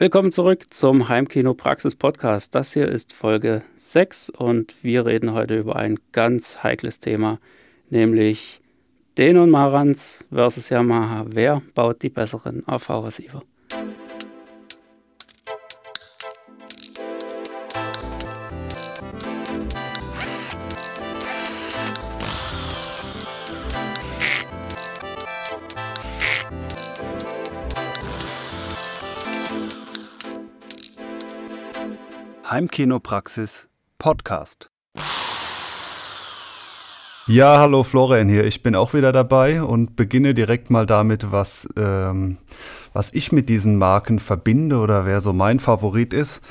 Willkommen zurück zum Heimkino Praxis Podcast. Das hier ist Folge 6 und wir reden heute über ein ganz heikles Thema, nämlich Denon Marantz versus Yamaha. Wer baut die besseren AV-Receiver? Heimkinopraxis Podcast. Ja, hallo Florian hier. Ich bin auch wieder dabei und beginne direkt mal damit, was, ähm, was ich mit diesen Marken verbinde oder wer so mein Favorit ist.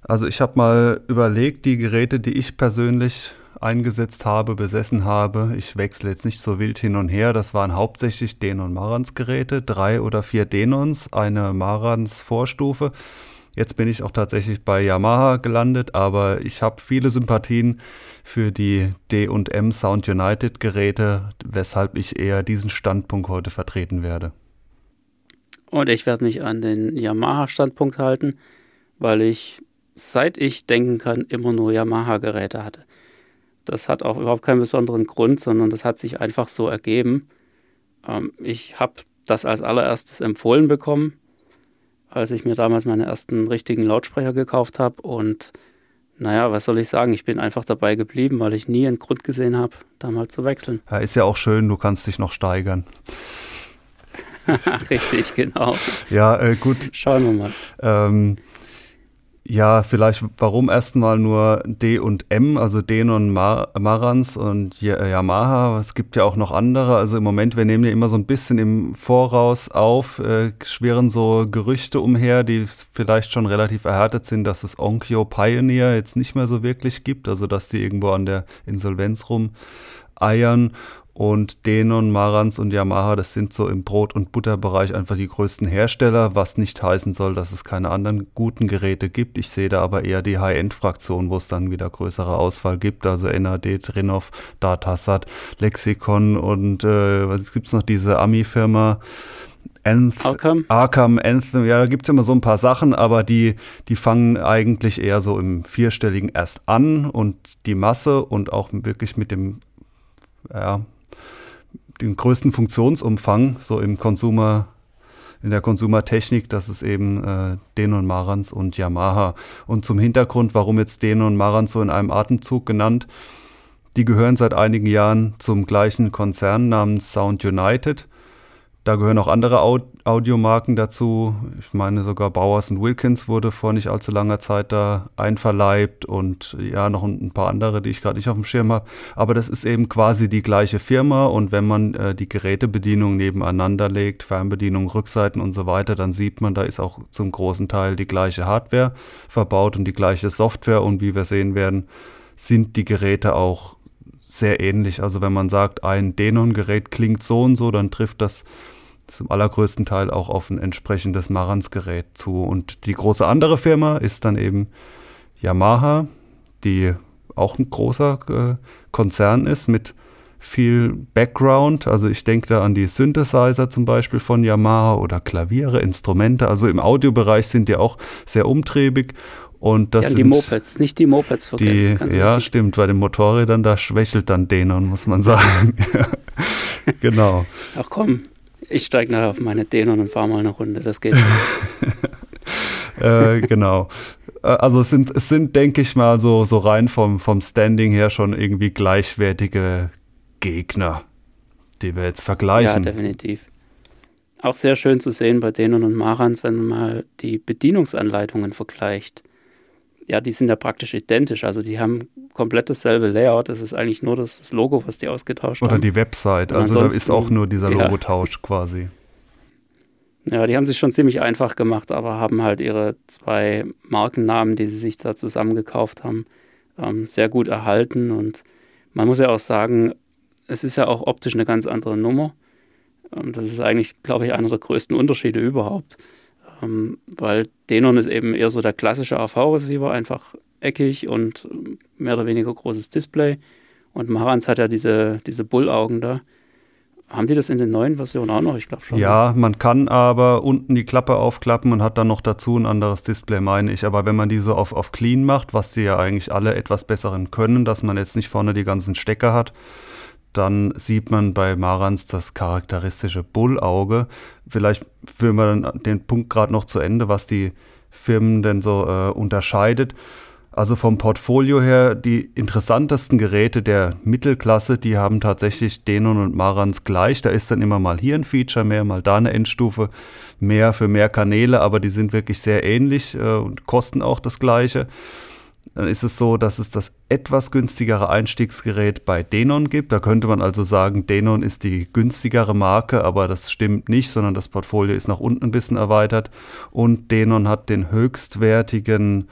Also ich habe mal überlegt, die Geräte, die ich persönlich eingesetzt habe, besessen habe. Ich wechsle jetzt nicht so wild hin und her. Das waren hauptsächlich Denon Marans Geräte, drei oder vier Denons, eine Marans Vorstufe Jetzt bin ich auch tatsächlich bei Yamaha gelandet, aber ich habe viele Sympathien für die D&M Sound United Geräte, weshalb ich eher diesen Standpunkt heute vertreten werde. Und ich werde mich an den Yamaha-Standpunkt halten, weil ich, seit ich denken kann, immer nur Yamaha-Geräte hatte. Das hat auch überhaupt keinen besonderen Grund, sondern das hat sich einfach so ergeben. Ähm, ich habe das als allererstes empfohlen bekommen als ich mir damals meine ersten richtigen Lautsprecher gekauft habe. Und naja, was soll ich sagen? Ich bin einfach dabei geblieben, weil ich nie einen Grund gesehen habe, da mal zu wechseln. Ja, ist ja auch schön, du kannst dich noch steigern. Richtig, genau. Ja, äh, gut. Schauen wir mal. Ähm, ja, vielleicht warum erstmal nur D und M, also Denon Mar Marans und äh, Yamaha. Es gibt ja auch noch andere. Also im Moment, wir nehmen ja immer so ein bisschen im Voraus auf, äh, schweren so Gerüchte umher, die vielleicht schon relativ erhärtet sind, dass es Onkyo Pioneer jetzt nicht mehr so wirklich gibt, also dass die irgendwo an der Insolvenz rum eiern und Denon, Marantz und Yamaha, das sind so im Brot- und Butterbereich einfach die größten Hersteller, was nicht heißen soll, dass es keine anderen guten Geräte gibt. Ich sehe da aber eher die High-End-Fraktion, wo es dann wieder größere Auswahl gibt. Also NAD, Trinov, Datasat, Lexikon und äh, was gibt's noch, diese Ami-Firma. Anth Arkham. Arkham, Anthem, ja, da gibt es immer so ein paar Sachen, aber die, die fangen eigentlich eher so im Vierstelligen erst an und die Masse und auch wirklich mit dem ja, den größten Funktionsumfang, so im Consumer, in der Konsumertechnik, das ist eben äh, Denon Marantz und Yamaha. Und zum Hintergrund, warum jetzt Denon Marantz so in einem Atemzug genannt, die gehören seit einigen Jahren zum gleichen Konzern namens Sound United. Da gehören auch andere Audiomarken dazu. Ich meine sogar Bowers Wilkins wurde vor nicht allzu langer Zeit da einverleibt und ja, noch ein paar andere, die ich gerade nicht auf dem Schirm habe. Aber das ist eben quasi die gleiche Firma und wenn man äh, die Gerätebedienung nebeneinander legt, Fernbedienung, Rückseiten und so weiter, dann sieht man, da ist auch zum großen Teil die gleiche Hardware verbaut und die gleiche Software und wie wir sehen werden, sind die Geräte auch sehr ähnlich. Also wenn man sagt, ein Denon-Gerät klingt so und so, dann trifft das zum allergrößten Teil auch auf ein entsprechendes Marantz-Gerät zu. Und die große andere Firma ist dann eben Yamaha, die auch ein großer äh, Konzern ist mit viel Background. Also ich denke da an die Synthesizer zum Beispiel von Yamaha oder Klaviere, Instrumente. Also im Audiobereich sind die auch sehr umtriebig. Und das ja, die Mopeds, nicht die Mopeds vergessen. Die, ja, richtig. stimmt, bei den Motorrädern, da schwächelt dann Denon, muss man sagen. genau. Ach komm, ich steige nachher auf meine Denon und fahre mal eine Runde, das geht schon. äh, genau. Äh, also es sind, es sind, denke ich mal, so, so rein vom, vom Standing her schon irgendwie gleichwertige Gegner, die wir jetzt vergleichen. Ja, definitiv. Auch sehr schön zu sehen bei Denon und Marans, wenn man mal die Bedienungsanleitungen vergleicht ja, die sind ja praktisch identisch. Also die haben komplett dasselbe Layout. Es ist eigentlich nur das, das, Logo, was die ausgetauscht Oder haben. Oder die Website. Also da ist auch nur dieser ja, Logotausch quasi. Ja, die haben sich schon ziemlich einfach gemacht, aber haben halt ihre zwei Markennamen, die sie sich da zusammengekauft haben, ähm, sehr gut erhalten. Und man muss ja auch sagen, es ist ja auch optisch eine ganz andere Nummer. Ähm, das ist eigentlich, glaube ich, einer der größten Unterschiede überhaupt. Ähm, weil Denon ist eben eher so der klassische AV-Receiver, einfach eckig und mehr oder weniger großes Display. Und Marantz hat ja diese, diese Bullaugen da. Haben die das in den neuen Versionen auch noch? Ich glaube schon. Ja, man kann aber unten die Klappe aufklappen und hat dann noch dazu ein anderes Display, meine ich. Aber wenn man die so auf, auf Clean macht, was die ja eigentlich alle etwas besseren können, dass man jetzt nicht vorne die ganzen Stecker hat, dann sieht man bei Marans das charakteristische Bullauge. Vielleicht führen wir dann den Punkt gerade noch zu Ende, was die Firmen denn so äh, unterscheidet. Also vom Portfolio her, die interessantesten Geräte der Mittelklasse, die haben tatsächlich Denon und Marans gleich. Da ist dann immer mal hier ein Feature mehr, mal da eine Endstufe mehr für mehr Kanäle, aber die sind wirklich sehr ähnlich äh, und kosten auch das gleiche. Dann ist es so, dass es das etwas günstigere Einstiegsgerät bei Denon gibt. Da könnte man also sagen, Denon ist die günstigere Marke, aber das stimmt nicht, sondern das Portfolio ist nach unten ein bisschen erweitert. Und Denon hat den höchstwertigen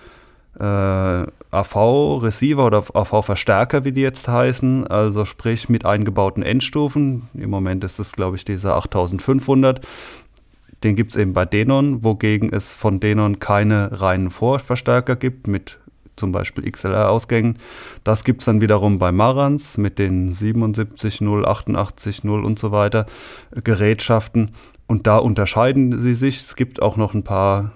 äh, AV-Receiver oder AV-Verstärker, wie die jetzt heißen, also sprich mit eingebauten Endstufen. Im Moment ist es, glaube ich, dieser 8500. Den gibt es eben bei Denon, wogegen es von Denon keine reinen Vorverstärker gibt mit zum Beispiel XLR-Ausgängen. Das gibt es dann wiederum bei Marantz mit den 77, 0, 88, 0 und so weiter Gerätschaften. Und da unterscheiden sie sich. Es gibt auch noch ein paar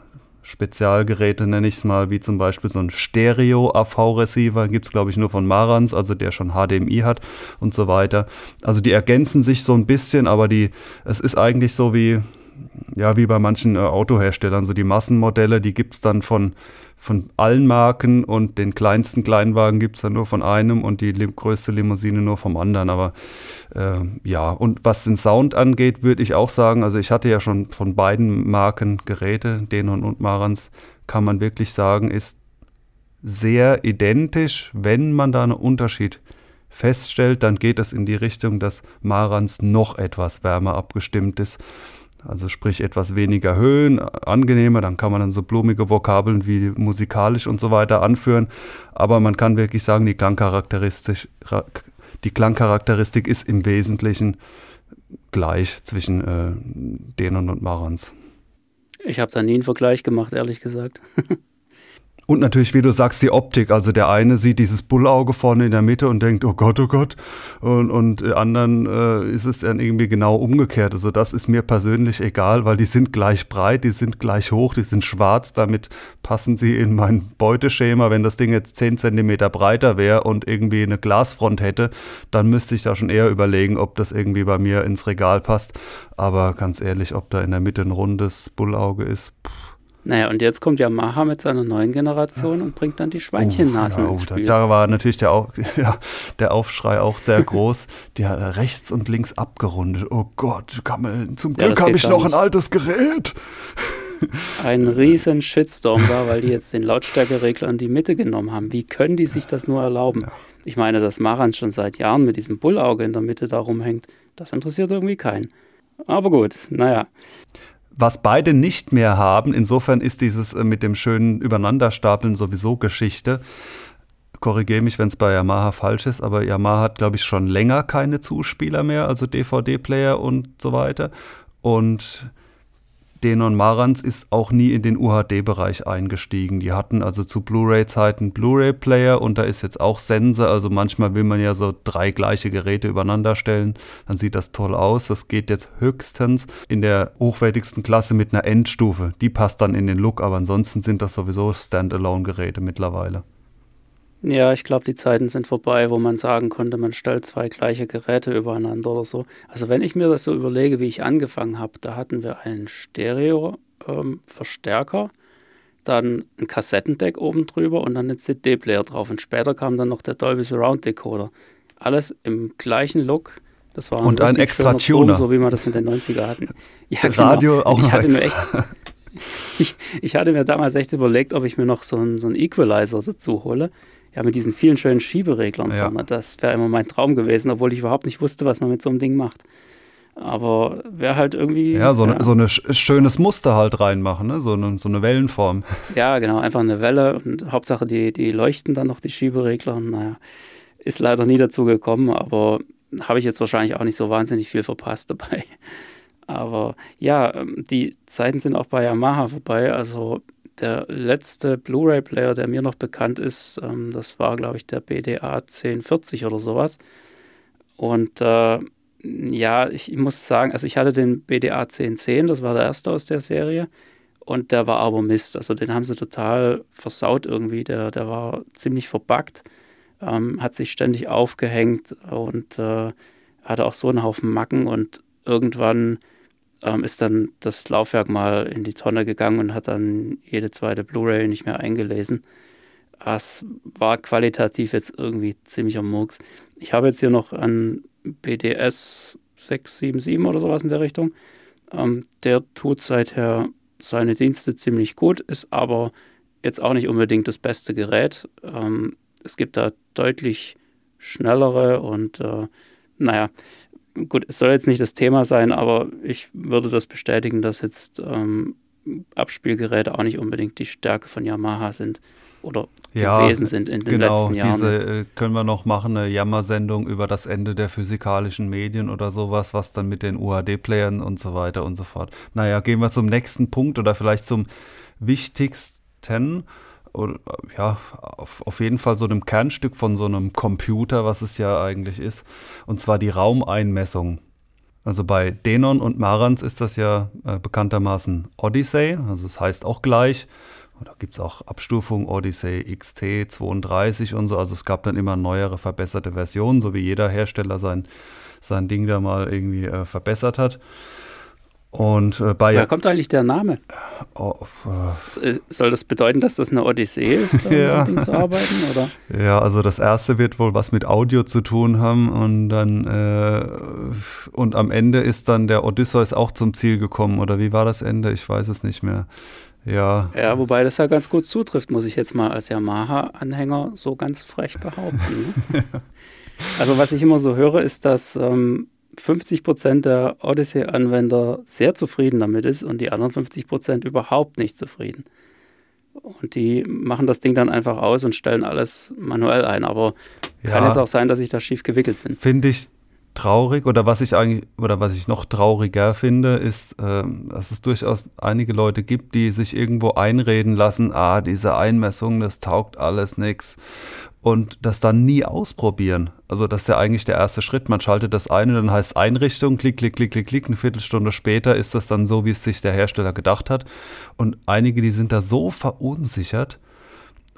Spezialgeräte, nenne ich es mal, wie zum Beispiel so ein Stereo-AV-Receiver, gibt es glaube ich nur von Marantz, also der schon HDMI hat und so weiter. Also die ergänzen sich so ein bisschen, aber die, es ist eigentlich so wie, ja, wie bei manchen äh, Autoherstellern, so die Massenmodelle, die gibt es dann von von allen Marken und den kleinsten Kleinwagen gibt es dann nur von einem und die größte Limousine nur vom anderen. Aber äh, ja, und was den Sound angeht, würde ich auch sagen, also ich hatte ja schon von beiden Marken Geräte, Denon und Marans, kann man wirklich sagen, ist sehr identisch. Wenn man da einen Unterschied feststellt, dann geht es in die Richtung, dass Marans noch etwas wärmer abgestimmt ist. Also sprich etwas weniger Höhen, angenehmer, dann kann man dann so blumige Vokabeln wie musikalisch und so weiter anführen. Aber man kann wirklich sagen, die Klangcharakteristik, die Klangcharakteristik ist im Wesentlichen gleich zwischen äh, Denon und Marans. Ich habe da nie einen Vergleich gemacht, ehrlich gesagt. Und natürlich, wie du sagst, die Optik. Also der eine sieht dieses Bullauge vorne in der Mitte und denkt, oh Gott, oh Gott. Und, und anderen äh, ist es dann irgendwie genau umgekehrt. Also das ist mir persönlich egal, weil die sind gleich breit, die sind gleich hoch, die sind schwarz. Damit passen sie in mein Beuteschema. Wenn das Ding jetzt 10 cm breiter wäre und irgendwie eine Glasfront hätte, dann müsste ich da schon eher überlegen, ob das irgendwie bei mir ins Regal passt. Aber ganz ehrlich, ob da in der Mitte ein rundes Bullauge ist, pff naja, und jetzt kommt Yamaha mit seiner neuen Generation und bringt dann die Schweinchennasen oh, ja, ins Spiel. Da, da, war natürlich der, Au ja, der Aufschrei auch sehr groß. Die hat rechts und links abgerundet. Oh Gott, man, zum Glück ja, habe ich noch nicht. ein altes Gerät. Ein riesen Shitstorm da, weil die jetzt den Lautstärkeregler in die Mitte genommen haben. Wie können die sich das nur erlauben? Ja. Ich meine, dass Maran schon seit Jahren mit diesem Bullauge in der Mitte da rumhängt, das interessiert irgendwie keinen. Aber gut, naja was beide nicht mehr haben. Insofern ist dieses äh, mit dem schönen Übereinanderstapeln sowieso Geschichte. Korrigiere mich, wenn es bei Yamaha falsch ist, aber Yamaha hat, glaube ich, schon länger keine Zuspieler mehr, also DVD-Player und so weiter. Und Denon Marantz ist auch nie in den UHD-Bereich eingestiegen. Die hatten also zu Blu-ray-Zeiten Blu-ray-Player und da ist jetzt auch Sense. Also manchmal will man ja so drei gleiche Geräte übereinander stellen. Dann sieht das toll aus. Das geht jetzt höchstens in der hochwertigsten Klasse mit einer Endstufe. Die passt dann in den Look, aber ansonsten sind das sowieso Standalone-Geräte mittlerweile. Ja, ich glaube, die Zeiten sind vorbei, wo man sagen konnte, man stellt zwei gleiche Geräte übereinander oder so. Also wenn ich mir das so überlege, wie ich angefangen habe, da hatten wir einen Stereo-Verstärker, ähm, dann ein Kassettendeck oben drüber und dann ein CD-Player drauf. Und später kam dann noch der Dolby Surround Decoder. Alles im gleichen Look. Das war ein und ein extra Tuner. so wie wir das in den 90er hatten. Ja, genau. Radio auch ich hatte, mir echt, ich, ich, hatte mir damals echt überlegt, ob ich mir noch so einen, so einen Equalizer dazu hole ja, mit diesen vielen schönen Schiebereglern ja. vorne. Das wäre immer mein Traum gewesen, obwohl ich überhaupt nicht wusste, was man mit so einem Ding macht. Aber wäre halt irgendwie. Ja, so, ja. Ein so eine schönes Muster halt reinmachen, ne? so, eine, so eine Wellenform. Ja, genau, einfach eine Welle und Hauptsache die, die leuchten dann noch, die Schieberegler. Naja, ist leider nie dazu gekommen, aber habe ich jetzt wahrscheinlich auch nicht so wahnsinnig viel verpasst dabei. Aber ja, ähm, die Zeiten sind auch bei Yamaha vorbei. Also der letzte Blu-ray-Player, der mir noch bekannt ist, ähm, das war, glaube ich, der BDA 1040 oder sowas. Und äh, Ja, ich muss sagen, also ich hatte den BDA 1010, das war der erste aus der Serie. Und der war aber Mist. Also den haben sie total versaut irgendwie. Der, der war ziemlich verbuggt, ähm, hat sich ständig aufgehängt und äh, hatte auch so einen Haufen Macken. Und irgendwann ähm, ist dann das Laufwerk mal in die Tonne gegangen und hat dann jede zweite Blu-ray nicht mehr eingelesen. Das war qualitativ jetzt irgendwie ziemlich am Murks. Ich habe jetzt hier noch einen BDS 677 oder sowas in der Richtung. Ähm, der tut seither seine Dienste ziemlich gut, ist aber jetzt auch nicht unbedingt das beste Gerät. Ähm, es gibt da deutlich schnellere und äh, naja, gut, es soll jetzt nicht das Thema sein, aber ich würde das bestätigen, dass jetzt ähm, Abspielgeräte auch nicht unbedingt die Stärke von Yamaha sind oder ja, gewesen sind in den genau, letzten Jahren. Diese jetzt. Äh, können wir noch machen, eine Jammer-Sendung über das Ende der physikalischen Medien oder sowas, was dann mit den UHD-Playern und so weiter und so fort. Naja, gehen wir zum nächsten Punkt oder vielleicht zum wichtigsten ja, auf, auf jeden Fall so einem Kernstück von so einem Computer, was es ja eigentlich ist, und zwar die Raumeinmessung. Also bei Denon und Marantz ist das ja äh, bekanntermaßen Odyssey, also es das heißt auch gleich. Da gibt es auch Abstufungen, Odyssey XT 32 und so. Also es gab dann immer neuere, verbesserte Versionen, so wie jeder Hersteller sein, sein Ding da mal irgendwie äh, verbessert hat. Und äh, bei. Woher kommt eigentlich der Name? Oh, äh, Soll das bedeuten, dass das eine Odyssee ist, um ja. Ding zu arbeiten? Oder? Ja, also das erste wird wohl was mit Audio zu tun haben und dann äh, und am Ende ist dann der Odysseus auch zum Ziel gekommen. Oder wie war das Ende? Ich weiß es nicht mehr. Ja. Ja, wobei das ja ganz gut zutrifft, muss ich jetzt mal als Yamaha-Anhänger so ganz frech behaupten. Ne? also was ich immer so höre, ist, dass ähm, 50 Prozent der Odyssey-Anwender sehr zufrieden damit ist und die anderen 50 Prozent überhaupt nicht zufrieden. Und die machen das Ding dann einfach aus und stellen alles manuell ein. Aber ja, kann es auch sein, dass ich da schief gewickelt bin. Finde ich traurig oder was ich eigentlich oder was ich noch trauriger finde, ist, äh, dass es durchaus einige Leute gibt, die sich irgendwo einreden lassen, ah, diese Einmessung, das taugt alles nichts und das dann nie ausprobieren. Also das ist ja eigentlich der erste Schritt. Man schaltet das ein und dann heißt Einrichtung, klick, klick, klick, klick, klick. Eine Viertelstunde später ist das dann so, wie es sich der Hersteller gedacht hat. Und einige, die sind da so verunsichert,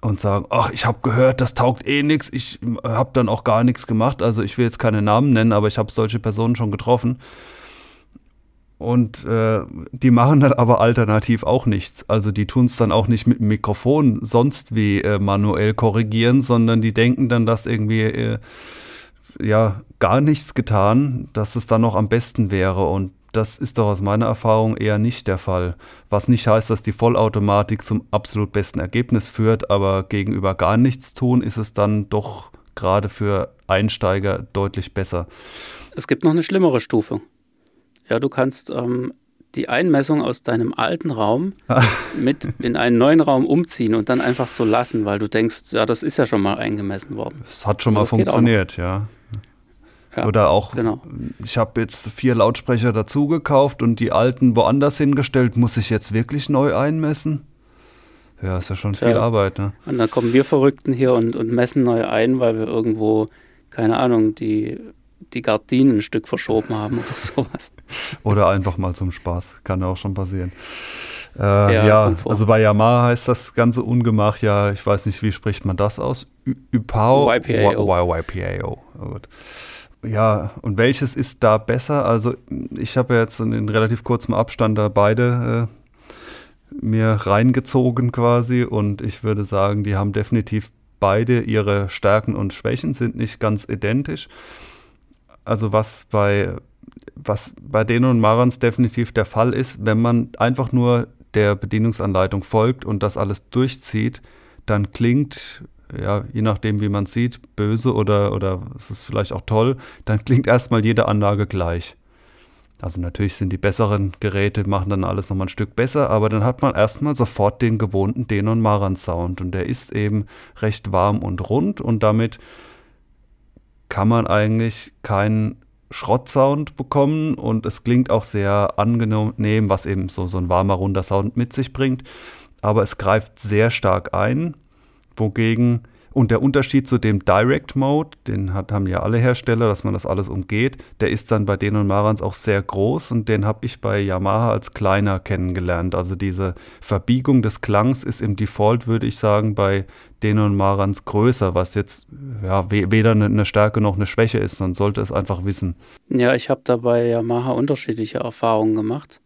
und sagen, ach, ich habe gehört, das taugt eh nichts, ich habe dann auch gar nichts gemacht. Also ich will jetzt keine Namen nennen, aber ich habe solche Personen schon getroffen. Und äh, die machen dann aber alternativ auch nichts. Also die tun es dann auch nicht mit dem Mikrofon sonst wie äh, manuell korrigieren, sondern die denken dann, dass irgendwie äh, ja gar nichts getan, dass es dann noch am besten wäre. Und das ist doch aus meiner Erfahrung eher nicht der Fall. Was nicht heißt, dass die Vollautomatik zum absolut besten Ergebnis führt, aber gegenüber gar nichts tun ist es dann doch gerade für Einsteiger deutlich besser. Es gibt noch eine schlimmere Stufe. Ja, du kannst ähm, die Einmessung aus deinem alten Raum mit in einen neuen Raum umziehen und dann einfach so lassen, weil du denkst, ja, das ist ja schon mal eingemessen worden. Es hat schon so, mal funktioniert, ja. Ja, Oder auch, genau. ich habe jetzt vier Lautsprecher dazu gekauft und die alten woanders hingestellt. Muss ich jetzt wirklich neu einmessen? Ja, ist ja schon viel ja. Arbeit. Ne? Und dann kommen wir Verrückten hier und, und messen neu ein, weil wir irgendwo, keine Ahnung, die, die Gardinen ein Stück verschoben haben oder sowas. oder einfach mal zum Spaß. Kann auch schon passieren. Äh, ja, ja also bei Yamaha heißt das ganze Ungemach ja, ich weiß nicht, wie spricht man das aus? YPAO? YPAO. YPAO. Oh, gut ja, und welches ist da besser? Also ich habe jetzt in relativ kurzem Abstand da beide äh, mir reingezogen quasi und ich würde sagen, die haben definitiv beide ihre Stärken und Schwächen, sind nicht ganz identisch. Also was bei, was bei denen und Marans definitiv der Fall ist, wenn man einfach nur der Bedienungsanleitung folgt und das alles durchzieht, dann klingt ja, je nachdem, wie man sieht, böse oder, oder es ist vielleicht auch toll, dann klingt erstmal jede Anlage gleich. Also natürlich sind die besseren Geräte, machen dann alles nochmal ein Stück besser, aber dann hat man erstmal sofort den gewohnten Denon Maran Sound und der ist eben recht warm und rund und damit kann man eigentlich keinen Schrottsound bekommen und es klingt auch sehr angenehm, was eben so, so ein warmer, runder Sound mit sich bringt, aber es greift sehr stark ein wogegen Und der Unterschied zu dem Direct Mode, den hat, haben ja alle Hersteller, dass man das alles umgeht, der ist dann bei denen und Marans auch sehr groß und den habe ich bei Yamaha als kleiner kennengelernt. Also diese Verbiegung des Klangs ist im Default, würde ich sagen, bei denen und Marans größer, was jetzt ja, weder eine Stärke noch eine Schwäche ist. Man sollte es einfach wissen. Ja, ich habe da bei Yamaha unterschiedliche Erfahrungen gemacht.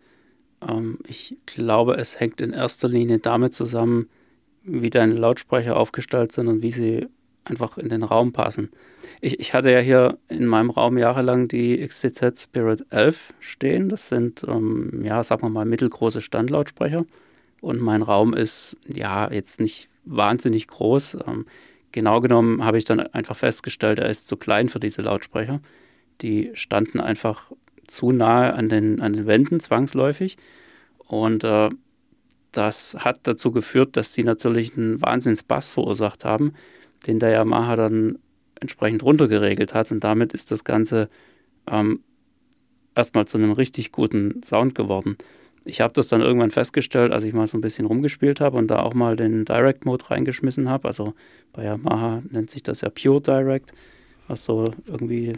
Ähm, ich glaube, es hängt in erster Linie damit zusammen, wie deine Lautsprecher aufgestellt sind und wie sie einfach in den Raum passen. Ich, ich hatte ja hier in meinem Raum jahrelang die XTZ Spirit 11 stehen. Das sind, ähm, ja, sagen wir mal, mittelgroße Standlautsprecher. Und mein Raum ist, ja, jetzt nicht wahnsinnig groß. Ähm, genau genommen habe ich dann einfach festgestellt, er ist zu klein für diese Lautsprecher. Die standen einfach zu nahe an den, an den Wänden, zwangsläufig. Und äh, das hat dazu geführt, dass die natürlich einen Wahnsinns-Bass verursacht haben, den der Yamaha dann entsprechend runtergeregelt hat. Und damit ist das Ganze ähm, erstmal zu einem richtig guten Sound geworden. Ich habe das dann irgendwann festgestellt, als ich mal so ein bisschen rumgespielt habe und da auch mal den Direct Mode reingeschmissen habe. Also bei Yamaha nennt sich das ja Pure Direct, was so irgendwie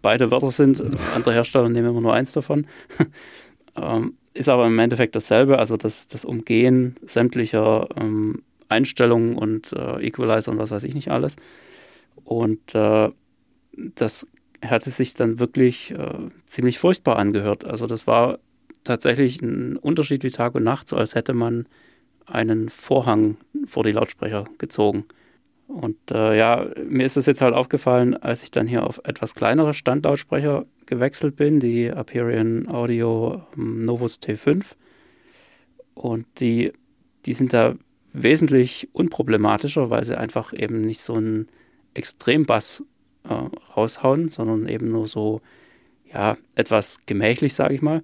beide Wörter sind. Andere Hersteller nehmen immer nur eins davon. ähm, ist aber im Endeffekt dasselbe, also das, das Umgehen sämtlicher ähm, Einstellungen und äh, Equalizer und was weiß ich nicht alles. Und äh, das hatte sich dann wirklich äh, ziemlich furchtbar angehört. Also das war tatsächlich ein Unterschied wie Tag und Nacht, so als hätte man einen Vorhang vor die Lautsprecher gezogen. Und äh, ja, mir ist es jetzt halt aufgefallen, als ich dann hier auf etwas kleinere Standlautsprecher gewechselt bin, die Aperion Audio ähm, Novus T5. Und die, die sind da wesentlich unproblematischer, weil sie einfach eben nicht so einen Extrembass äh, raushauen, sondern eben nur so, ja, etwas gemächlich, sage ich mal.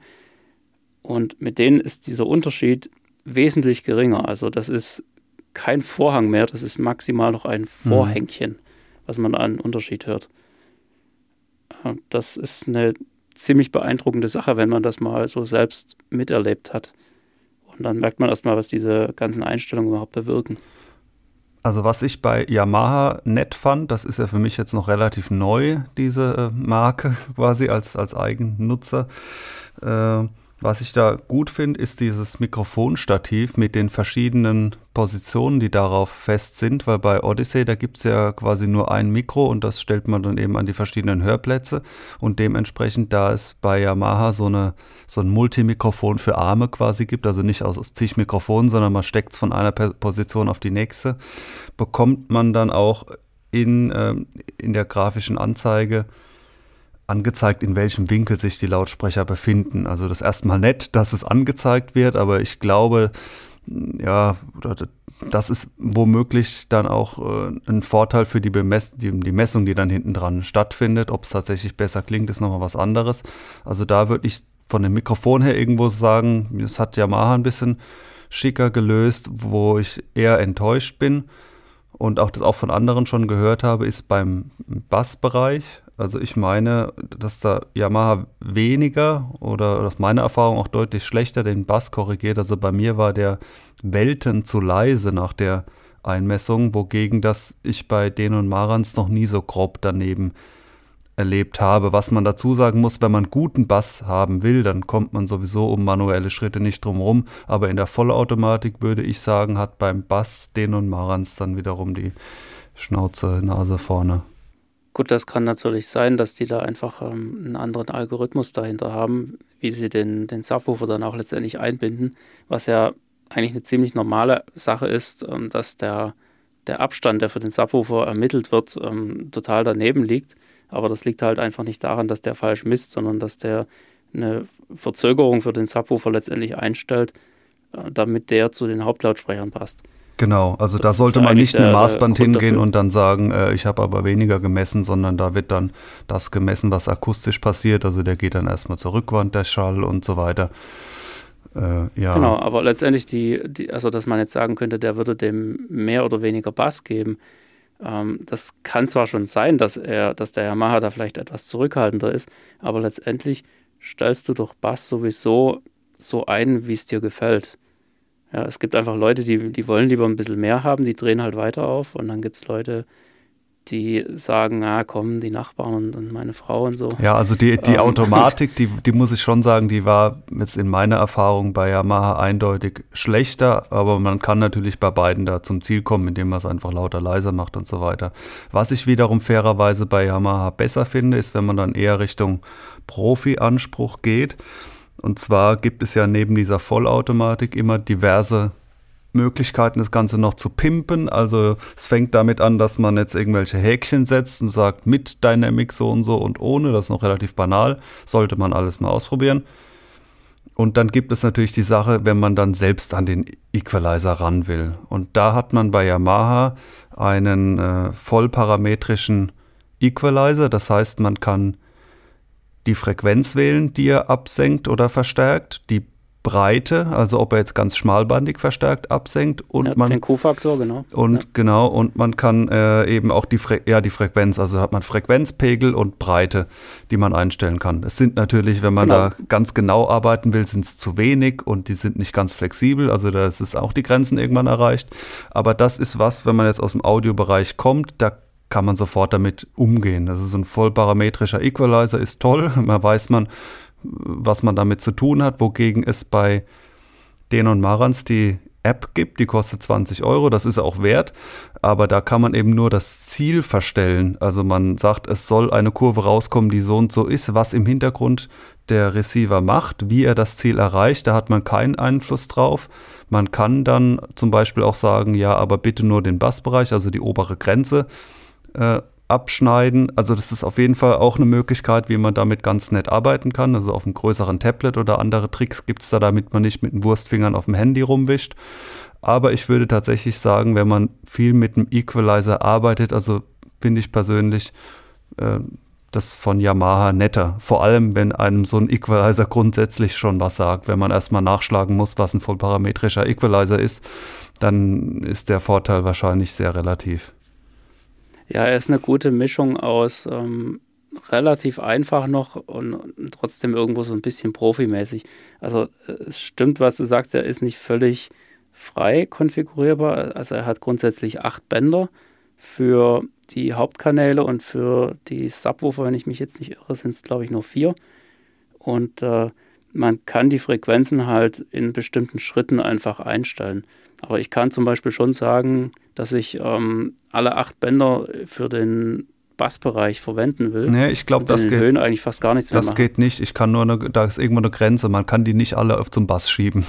Und mit denen ist dieser Unterschied wesentlich geringer. Also das ist kein Vorhang mehr, das ist maximal noch ein mhm. Vorhängchen, mhm. was man an Unterschied hört. Das ist eine ziemlich beeindruckende Sache, wenn man das mal so selbst miterlebt hat. Und dann merkt man erstmal, was diese ganzen Einstellungen überhaupt bewirken. Also was ich bei Yamaha nett fand, das ist ja für mich jetzt noch relativ neu, diese äh, Marke quasi als, als Eigennutzer. Äh, was ich da gut finde, ist dieses Mikrofonstativ mit den verschiedenen Positionen, die darauf fest sind, weil bei Odyssey, da gibt es ja quasi nur ein Mikro und das stellt man dann eben an die verschiedenen Hörplätze. Und dementsprechend, da es bei Yamaha so, eine, so ein Multimikrofon für Arme quasi gibt, also nicht aus, aus zig Mikrofonen, sondern man steckt es von einer Position auf die nächste, bekommt man dann auch in, äh, in der grafischen Anzeige angezeigt, in welchem Winkel sich die Lautsprecher befinden. Also das ist erstmal nett, dass es angezeigt wird, aber ich glaube, ja, das ist womöglich dann auch äh, ein Vorteil für die, Bemess die, die Messung, die dann hinten dran stattfindet. Ob es tatsächlich besser klingt, ist nochmal was anderes. Also da würde ich von dem Mikrofon her irgendwo sagen, das hat Yamaha ein bisschen schicker gelöst, wo ich eher enttäuscht bin und auch das auch von anderen schon gehört habe, ist beim Bassbereich. Also ich meine, dass da Yamaha weniger oder aus meiner Erfahrung auch deutlich schlechter den Bass korrigiert. Also bei mir war der Welten zu leise nach der Einmessung, wogegen das ich bei den und Marans noch nie so grob daneben erlebt habe. Was man dazu sagen muss, wenn man guten Bass haben will, dann kommt man sowieso um manuelle Schritte nicht drum rum. Aber in der Vollautomatik würde ich sagen, hat beim Bass den und Marans dann wiederum die Schnauze, Nase vorne. Gut, das kann natürlich sein, dass die da einfach ähm, einen anderen Algorithmus dahinter haben, wie sie den, den Subwoofer dann auch letztendlich einbinden, was ja eigentlich eine ziemlich normale Sache ist, ähm, dass der, der Abstand, der für den Subwoofer ermittelt wird, ähm, total daneben liegt. Aber das liegt halt einfach nicht daran, dass der falsch misst, sondern dass der eine Verzögerung für den Subwoofer letztendlich einstellt, äh, damit der zu den Hauptlautsprechern passt. Genau, also das da sollte man nicht mit Maßband hingehen und dann sagen, äh, ich habe aber weniger gemessen, sondern da wird dann das gemessen, was akustisch passiert. Also der geht dann erstmal zur Rückwand, der Schall und so weiter. Äh, ja. Genau, aber letztendlich die, die, also dass man jetzt sagen könnte, der würde dem mehr oder weniger Bass geben. Ähm, das kann zwar schon sein, dass er, dass der Yamaha da vielleicht etwas zurückhaltender ist, aber letztendlich stellst du doch Bass sowieso so ein, wie es dir gefällt. Ja, es gibt einfach Leute, die, die wollen lieber ein bisschen mehr haben, die drehen halt weiter auf. Und dann gibt es Leute, die sagen, ah komm, die Nachbarn und, und, meine Frau und so. Ja, also die, die ähm, Automatik, die, die muss ich schon sagen, die war jetzt in meiner Erfahrung bei Yamaha eindeutig schlechter, aber man kann natürlich bei beiden da zum Ziel kommen, indem man es einfach lauter leiser macht und so weiter. Was ich wiederum fairerweise bei Yamaha besser finde, ist, wenn man dann eher Richtung Profi-Anspruch geht. Und zwar gibt es ja neben dieser Vollautomatik immer diverse Möglichkeiten, das Ganze noch zu pimpen. Also es fängt damit an, dass man jetzt irgendwelche Häkchen setzt und sagt mit Dynamic so und so und ohne. Das ist noch relativ banal. Sollte man alles mal ausprobieren. Und dann gibt es natürlich die Sache, wenn man dann selbst an den Equalizer ran will. Und da hat man bei Yamaha einen äh, vollparametrischen Equalizer. Das heißt, man kann die Frequenz wählen, die er absenkt oder verstärkt, die Breite, also ob er jetzt ganz schmalbandig verstärkt absenkt und ja, man den Q-Faktor genau und ja. genau und man kann äh, eben auch die Fre ja die Frequenz, also hat man Frequenzpegel und Breite, die man einstellen kann. Es sind natürlich, wenn man genau. da ganz genau arbeiten will, sind es zu wenig und die sind nicht ganz flexibel, also da ist es auch die Grenzen irgendwann erreicht. Aber das ist was, wenn man jetzt aus dem Audiobereich kommt, da kann man sofort damit umgehen. Das ist ein vollparametrischer Equalizer, ist toll. Man weiß man, was man damit zu tun hat, wogegen es bei Denon Marans die App gibt, die kostet 20 Euro, das ist auch wert, aber da kann man eben nur das Ziel verstellen. Also man sagt, es soll eine Kurve rauskommen, die so und so ist, was im Hintergrund der Receiver macht, wie er das Ziel erreicht, da hat man keinen Einfluss drauf. Man kann dann zum Beispiel auch sagen, ja, aber bitte nur den Bassbereich, also die obere Grenze äh, abschneiden. Also das ist auf jeden Fall auch eine Möglichkeit, wie man damit ganz nett arbeiten kann. Also auf einem größeren Tablet oder andere Tricks gibt es da, damit man nicht mit den Wurstfingern auf dem Handy rumwischt. Aber ich würde tatsächlich sagen, wenn man viel mit dem Equalizer arbeitet, also finde ich persönlich äh, das von Yamaha netter. Vor allem, wenn einem so ein Equalizer grundsätzlich schon was sagt. Wenn man erstmal nachschlagen muss, was ein vollparametrischer Equalizer ist, dann ist der Vorteil wahrscheinlich sehr relativ. Ja, er ist eine gute Mischung aus ähm, relativ einfach noch und, trotzdem irgendwo so ein bisschen profimäßig. Also äh, es stimmt, was du sagst, er ist nicht völlig frei konfigurierbar. Also er hat grundsätzlich acht Bänder für die Hauptkanäle und für die Subwoofer, wenn ich mich jetzt nicht irre, sind es glaube ich nur vier. Und äh, man kann die Frequenzen halt in bestimmten Schritten einfach einstellen. Aber ich kann zum Beispiel schon sagen, dass ich ähm, alle acht Bänder für den Bassbereich verwenden will. Nee, ich glaube, das geht. Höhen eigentlich fast gar nichts Das geht nicht. Ich kann nur, eine, da ist irgendwo eine Grenze. Man kann die nicht alle auf zum Bass schieben.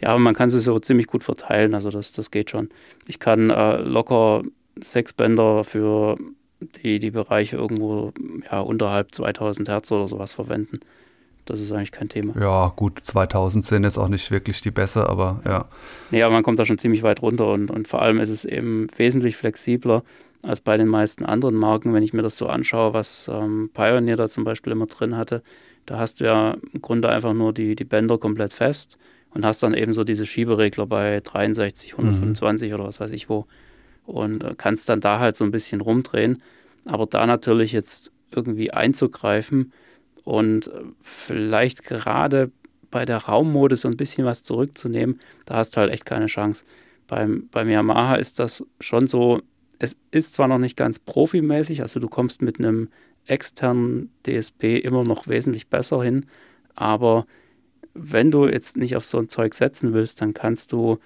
Ja, aber man kann sie so ziemlich gut verteilen. Also das, das geht schon. Ich kann äh, locker sechs Bänder für die, die Bereiche irgendwo ja, unterhalb 2000 Hertz oder sowas verwenden. Das ist eigentlich kein Thema. Ja, gut, 2000 sind jetzt auch nicht wirklich die besser, aber ja. Nee, aber man kommt da schon ziemlich weit runter und, und vor allem ist es eben wesentlich flexibler als bei den meisten anderen Marken. Wenn ich mir das so anschaue, was ähm, Pioneer da zum Beispiel immer drin hatte, da hast du ja im Grunde einfach nur die, die Bänder komplett fest und hast dann eben so diese Schieberegler bei 63, 125 mhm. oder was weiß ich wo und äh, kannst dann da halt so ein bisschen rumdrehen. Aber da natürlich jetzt irgendwie einzugreifen, und äh, vielleicht gerade bei der Raummode so ein bisschen was zurückzunehmen, da hast du halt echt keine Chance. Beim, beim Yamaha ist das schon so, es ist zwar noch nicht ganz profimäßig, also du kommst mit einem externen DSP immer noch wesentlich besser hin, aber wenn du jetzt nicht auf so ein Zeug setzen willst, dann kannst du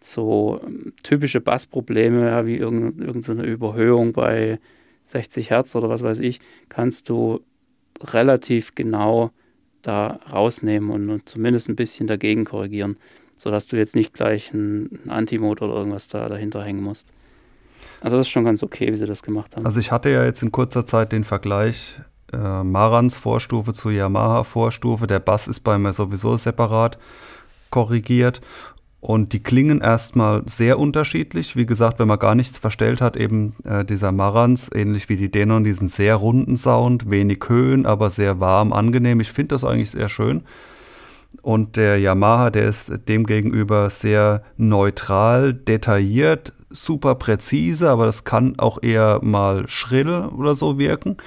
so ähm, typische Bassprobleme, wie irgendeine Überhöhung bei 60 Hertz oder was weiß ich, kannst du relativ genau da rausnehmen und, und zumindest ein bisschen dagegen korrigieren, sodass du jetzt nicht gleich einen Anti-Mode oder irgendwas da dahinter hängen musst. Also das ist schon ganz okay, wie sie das gemacht haben. Also ich hatte ja jetzt in kurzer Zeit den Vergleich äh, Marans Vorstufe zu Yamaha Vorstufe. Der Bass ist bei mir sowieso separat korrigiert und die klingen erstmal sehr unterschiedlich. Wie gesagt, wenn man gar nichts verstellt hat, eben äh, dieser Marantz, ähnlich wie die Denon, diesen sehr runden Sound, wenig Höhen, aber sehr warm, angenehm. Ich finde das eigentlich sehr schön. Und der Yamaha, der ist demgegenüber sehr neutral, detailliert, super präzise, aber das kann auch eher mal schrill oder so wirken.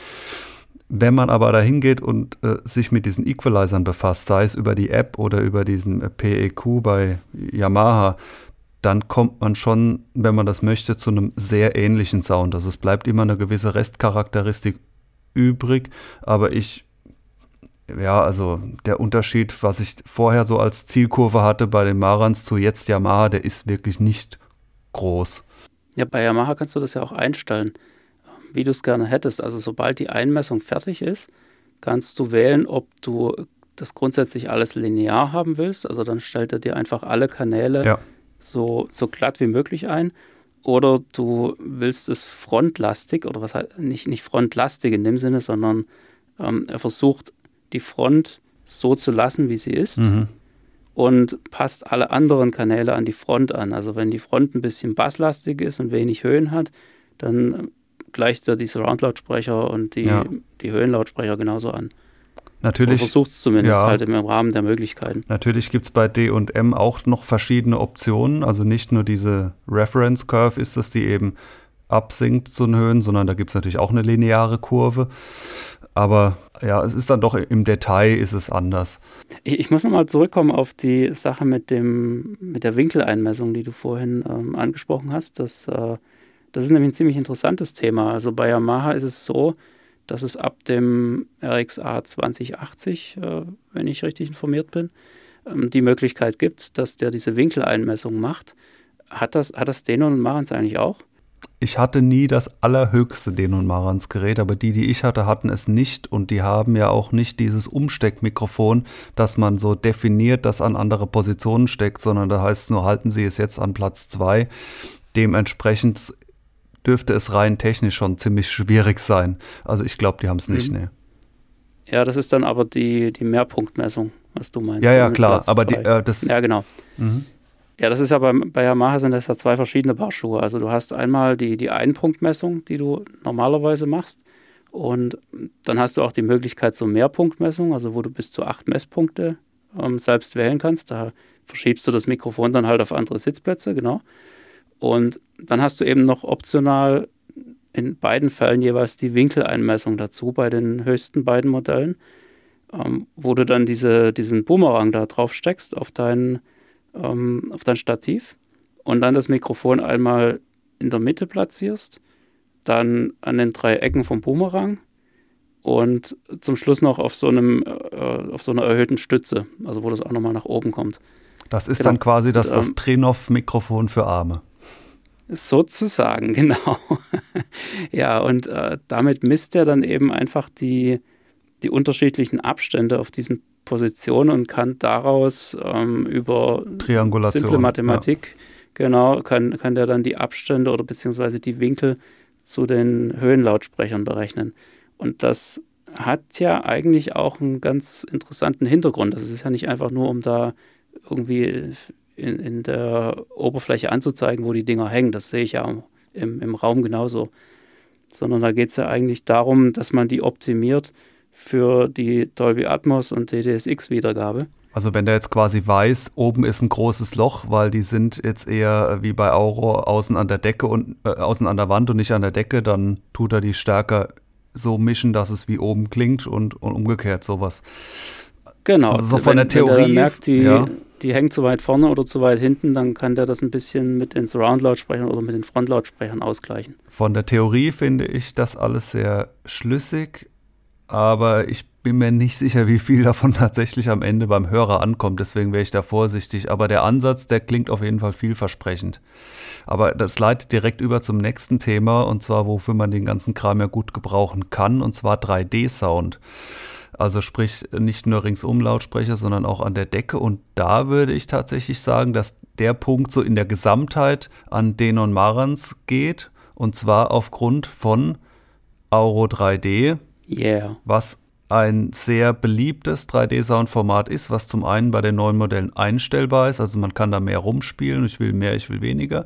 Wenn man aber dahin geht und äh, sich mit diesen Equalizern befasst, sei es über die App oder über diesen äh, PEQ bei Yamaha, dann kommt man schon, wenn man das möchte, zu einem sehr ähnlichen Sound. Also es bleibt immer eine gewisse Restcharakteristik übrig, aber ich, ja, also der Unterschied, was ich vorher so als Zielkurve hatte bei den Marans zu jetzt Yamaha, der ist wirklich nicht groß. Ja, bei Yamaha kannst du das ja auch einstellen, wie du es gerne hättest. Also sobald die Einmessung fertig ist, kannst du wählen, ob du das grundsätzlich alles linear haben willst. Also dann stellt er dir einfach alle Kanäle ja so, so glatt wie möglich ein. Oder du willst es frontlastig, oder was halt nicht, nicht frontlastig in dem Sinne, sondern ähm, er versucht, die Front so zu lassen, wie sie ist. Mhm. Und passt alle anderen Kanäle an die Front an. Also wenn die Front ein bisschen basslastig ist und wenig Höhen hat, dann gleicht er die Surround-Lautsprecher und die, ja. die Höhenlautsprecher genauso an. Natürlich. Versucht es zumindest ja, halt im Rahmen der Möglichkeiten. Natürlich gibt es bei D&M auch noch verschiedene Optionen. Also nicht nur diese Reference Curve ist das, die eben absinkt zu den Höhen, sondern da gibt es natürlich auch eine lineare Kurve. Aber ja, es ist dann doch im Detail ist es anders. Ich, ich muss nochmal zurückkommen auf die Sache mit, dem, mit der Winkeleinmessung, die du vorhin ähm, angesprochen hast. Das, äh, das ist nämlich ein ziemlich interessantes Thema. Also bei Yamaha ist es so, dass es ab dem RXA 2080, äh, wenn ich richtig informiert bin, ähm, die Möglichkeit gibt, dass der diese Winkeleinmessung macht. Hat das, hat das Denon und Marantz eigentlich auch? Ich hatte nie das allerhöchste Denon Marantz Gerät, aber die, die ich hatte, hatten es nicht und die haben ja auch nicht dieses Umsteckmikrofon, dass man so definiert, das an andere Positionen steckt, sondern da heißt es nur, halten Sie es jetzt an Platz 2. Dementsprechend dürfte es rein technisch schon ziemlich schwierig sein. Also ich glaube, die haben es nicht, mhm. ne. Ja, das ist dann aber die, die Mehrpunktmessung, was du meinst. Ja, ja, klar, aber die, äh, das... Ja, genau. Mhm. Ja, das ist ja bei, bei Yamaha sind das ja zwei verschiedene Paar Schuhe. Also du hast einmal die, die Einpunktmessung, die du normalerweise machst. Und dann hast du auch die Möglichkeit zur Mehrpunktmessung, also wo du bis zu acht Messpunkte ähm, selbst wählen kannst. Da verschiebst du das Mikrofon dann halt auf andere Sitzplätze, genau. Und dann hast du eben noch optional in beiden Fällen jeweils die Winkeleinmessung dazu bei den höchsten beiden Modellen, ähm, wo du dann diese, diesen Boomerang da drauf steckst auf dein, ähm, auf dein Stativ und dann das Mikrofon einmal in der Mitte platzierst, dann an den drei Ecken vom Boomerang und zum Schluss noch auf so einem äh, auf so einer erhöhten Stütze, also wo das auch nochmal nach oben kommt. Das ist genau. dann quasi das, das ähm, Trenov-Mikrofon für Arme. Sozusagen, genau. ja, und äh, damit misst er dann eben einfach die, die unterschiedlichen Abstände auf diesen Positionen und kann daraus ähm, über simple Mathematik, ja. genau, kann, kann der dann die Abstände oder beziehungsweise die Winkel zu den Höhenlautsprechern berechnen. Und das hat ja eigentlich auch einen ganz interessanten Hintergrund. Das ist ja nicht einfach nur, um da irgendwie in, in der Oberfläche anzuzeigen, wo die Dinger hängen. Das sehe ich ja im, im Raum genauso. Sondern da geht es ja eigentlich darum, dass man die optimiert für die Dolby Atmos und TDSX-Wiedergabe. Also wenn der jetzt quasi weiß, oben ist ein großes Loch, weil die sind jetzt eher wie bei Auro außen an der Decke und äh, außen an der Wand und nicht an der Decke, dann tut er die stärker so mischen, dass es wie oben klingt und, und umgekehrt sowas. Genau. Also so von wenn, der Theorie. Wenn merkt, die, ja die hängt zu weit vorne oder zu weit hinten, dann kann der das ein bisschen mit den Surround-Lautsprechern oder mit den Front-Lautsprechern ausgleichen. Von der Theorie finde ich das alles sehr schlüssig, aber ich bin mir nicht sicher, wie viel davon tatsächlich am Ende beim Hörer ankommt. Deswegen wäre ich da vorsichtig. Aber der Ansatz, der klingt auf jeden Fall vielversprechend. Aber das leitet direkt über zum nächsten Thema und zwar, wofür man den ganzen Kram ja gut gebrauchen kann, und zwar 3D-Sound. Also sprich nicht nur ringsum Lautsprecher, sondern auch an der Decke. Und da würde ich tatsächlich sagen, dass der Punkt so in der Gesamtheit an Denon Marans geht. Und zwar aufgrund von Auro 3D. Yeah. Was ein sehr beliebtes 3D-Soundformat ist, was zum einen bei den neuen Modellen einstellbar ist. Also man kann da mehr rumspielen. Ich will mehr, ich will weniger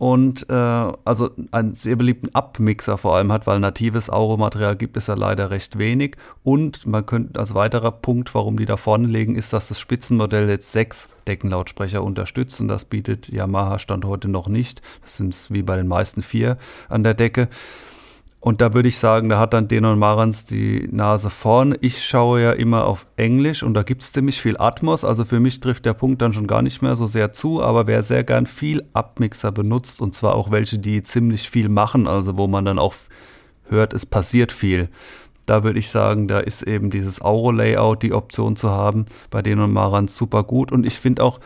und äh, also einen sehr beliebten Abmixer vor allem hat, weil natives Auro-Material gibt es ja leider recht wenig. Und man könnte als weiterer Punkt, warum die da vorne liegen, ist, dass das Spitzenmodell jetzt sechs Deckenlautsprecher unterstützt und das bietet Yamaha Stand heute noch nicht. Das sind wie bei den meisten vier an der Decke. Und da würde ich sagen, da hat dann Denon Marans die Nase vorn. Ich schaue ja immer auf Englisch und da gibt es ziemlich viel Atmos. Also für mich trifft der Punkt dann schon gar nicht mehr so sehr zu. Aber wer sehr gern viel Abmixer benutzt und zwar auch welche, die ziemlich viel machen, also wo man dann auch hört, es passiert viel. Da würde ich sagen, da ist eben dieses Auro-Layout, die Option zu haben, bei Denon Marans super gut. Und ich finde auch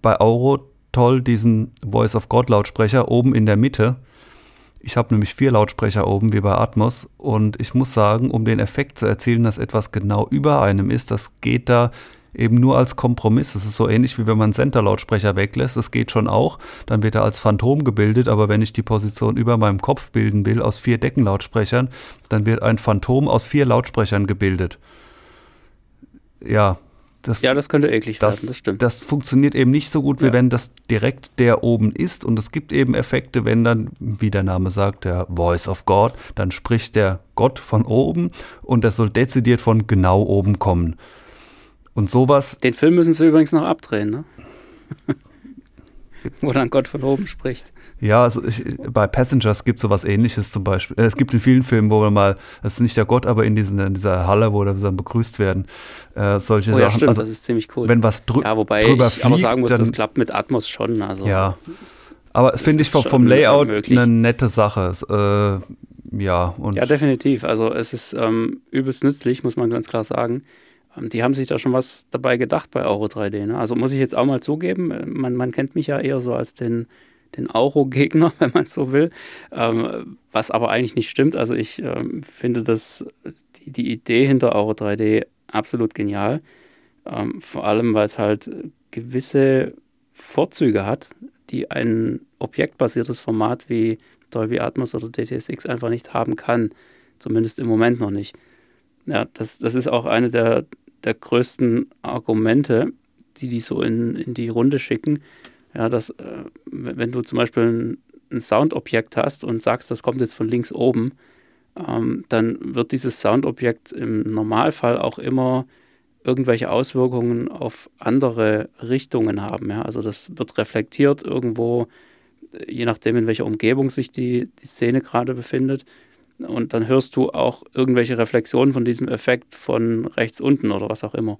bei Auro toll diesen Voice of God Lautsprecher oben in der Mitte ich habe nämlich vier Lautsprecher oben wie bei Atmos und ich muss sagen, um den Effekt zu erzielen, dass etwas genau über einem ist, das geht da eben nur als Kompromiss. Das ist so ähnlich wie wenn man einen Center-Lautsprecher weglässt. Das geht schon auch. Dann wird er als Phantom gebildet, aber wenn ich die Position über meinem Kopf bilden will aus vier Deckenlautsprechern, dann wird ein Phantom aus vier Lautsprechern gebildet. Ja, das, ja, das könnte eklig das, werden, das stimmt. Das funktioniert eben nicht so gut, wie ja. wenn das direkt der oben ist. Und es gibt eben Effekte, wenn dann, wie der Name sagt, der Voice of God, dann spricht der Gott von oben und das soll dezidiert von genau oben kommen. Und sowas. Den Film müssen sie übrigens noch abdrehen, ne? Wo dann Gott von oben spricht. Ja, also ich, bei Passengers gibt es sowas ähnliches zum Beispiel. Es gibt in vielen Filmen, wo man mal, das ist nicht der Gott, aber in, diesen, in dieser Halle, wo wir dann begrüßt werden, äh, solche oh, ja, Stimmt, also, das ist ziemlich cool. Wenn was drü ja, wobei drüber ich fliegt, aber sagen muss, dann, das klappt mit Atmos schon. Also, ja, aber finde ich vom, vom Layout möglich. eine nette Sache. Äh, ja, und ja, definitiv. Also es ist ähm, übelst nützlich, muss man ganz klar sagen. Ähm, die haben sich da schon was dabei gedacht bei Euro 3D. Ne? Also muss ich jetzt auch mal zugeben, äh, man, man kennt mich ja eher so als den, den Euro-Gegner, wenn man so will, ähm, was aber eigentlich nicht stimmt. Also ich ähm, finde das, die, die Idee hinter Euro 3D absolut genial. Ähm, vor allem, weil es halt gewisse Vorzüge hat, die ein objektbasiertes Format wie Dolby Atmos oder DTSX einfach nicht haben kann. Zumindest im Moment noch nicht. Ja, das, das ist auch eine der, der größten Argumente, die die so in, in die Runde schicken. Ja, dass, äh, wenn du zum Beispiel ein, ein Soundobjekt hast und sagst, das kommt jetzt von links oben, ähm, dann wird dieses Soundobjekt im Normalfall auch immer irgendwelche Auswirkungen auf andere Richtungen haben. Ja? Also das wird reflektiert irgendwo, je nachdem, in welcher Umgebung sich die, die Szene gerade befindet. Und dann hörst du auch irgendwelche Reflexionen von diesem Effekt von rechts unten oder was auch immer.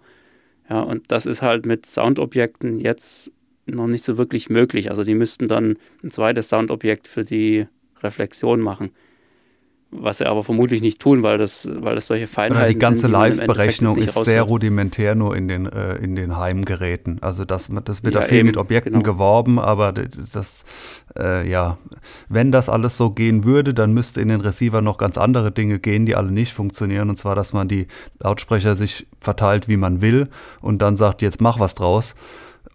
Ja, und das ist halt mit Soundobjekten jetzt noch nicht so wirklich möglich. Also die müssten dann ein zweites Soundobjekt für die Reflexion machen was sie aber vermutlich nicht tun, weil das, weil das solche Feinheiten sind. Die ganze Live-Berechnung ist sehr rudimentär nur in den, äh, in den Heimgeräten. Also das, das wird ja, da viel eben, mit Objekten genau. geworben, aber das, äh, ja, wenn das alles so gehen würde, dann müsste in den Receiver noch ganz andere Dinge gehen, die alle nicht funktionieren. Und zwar, dass man die Lautsprecher sich verteilt, wie man will und dann sagt, jetzt mach was draus.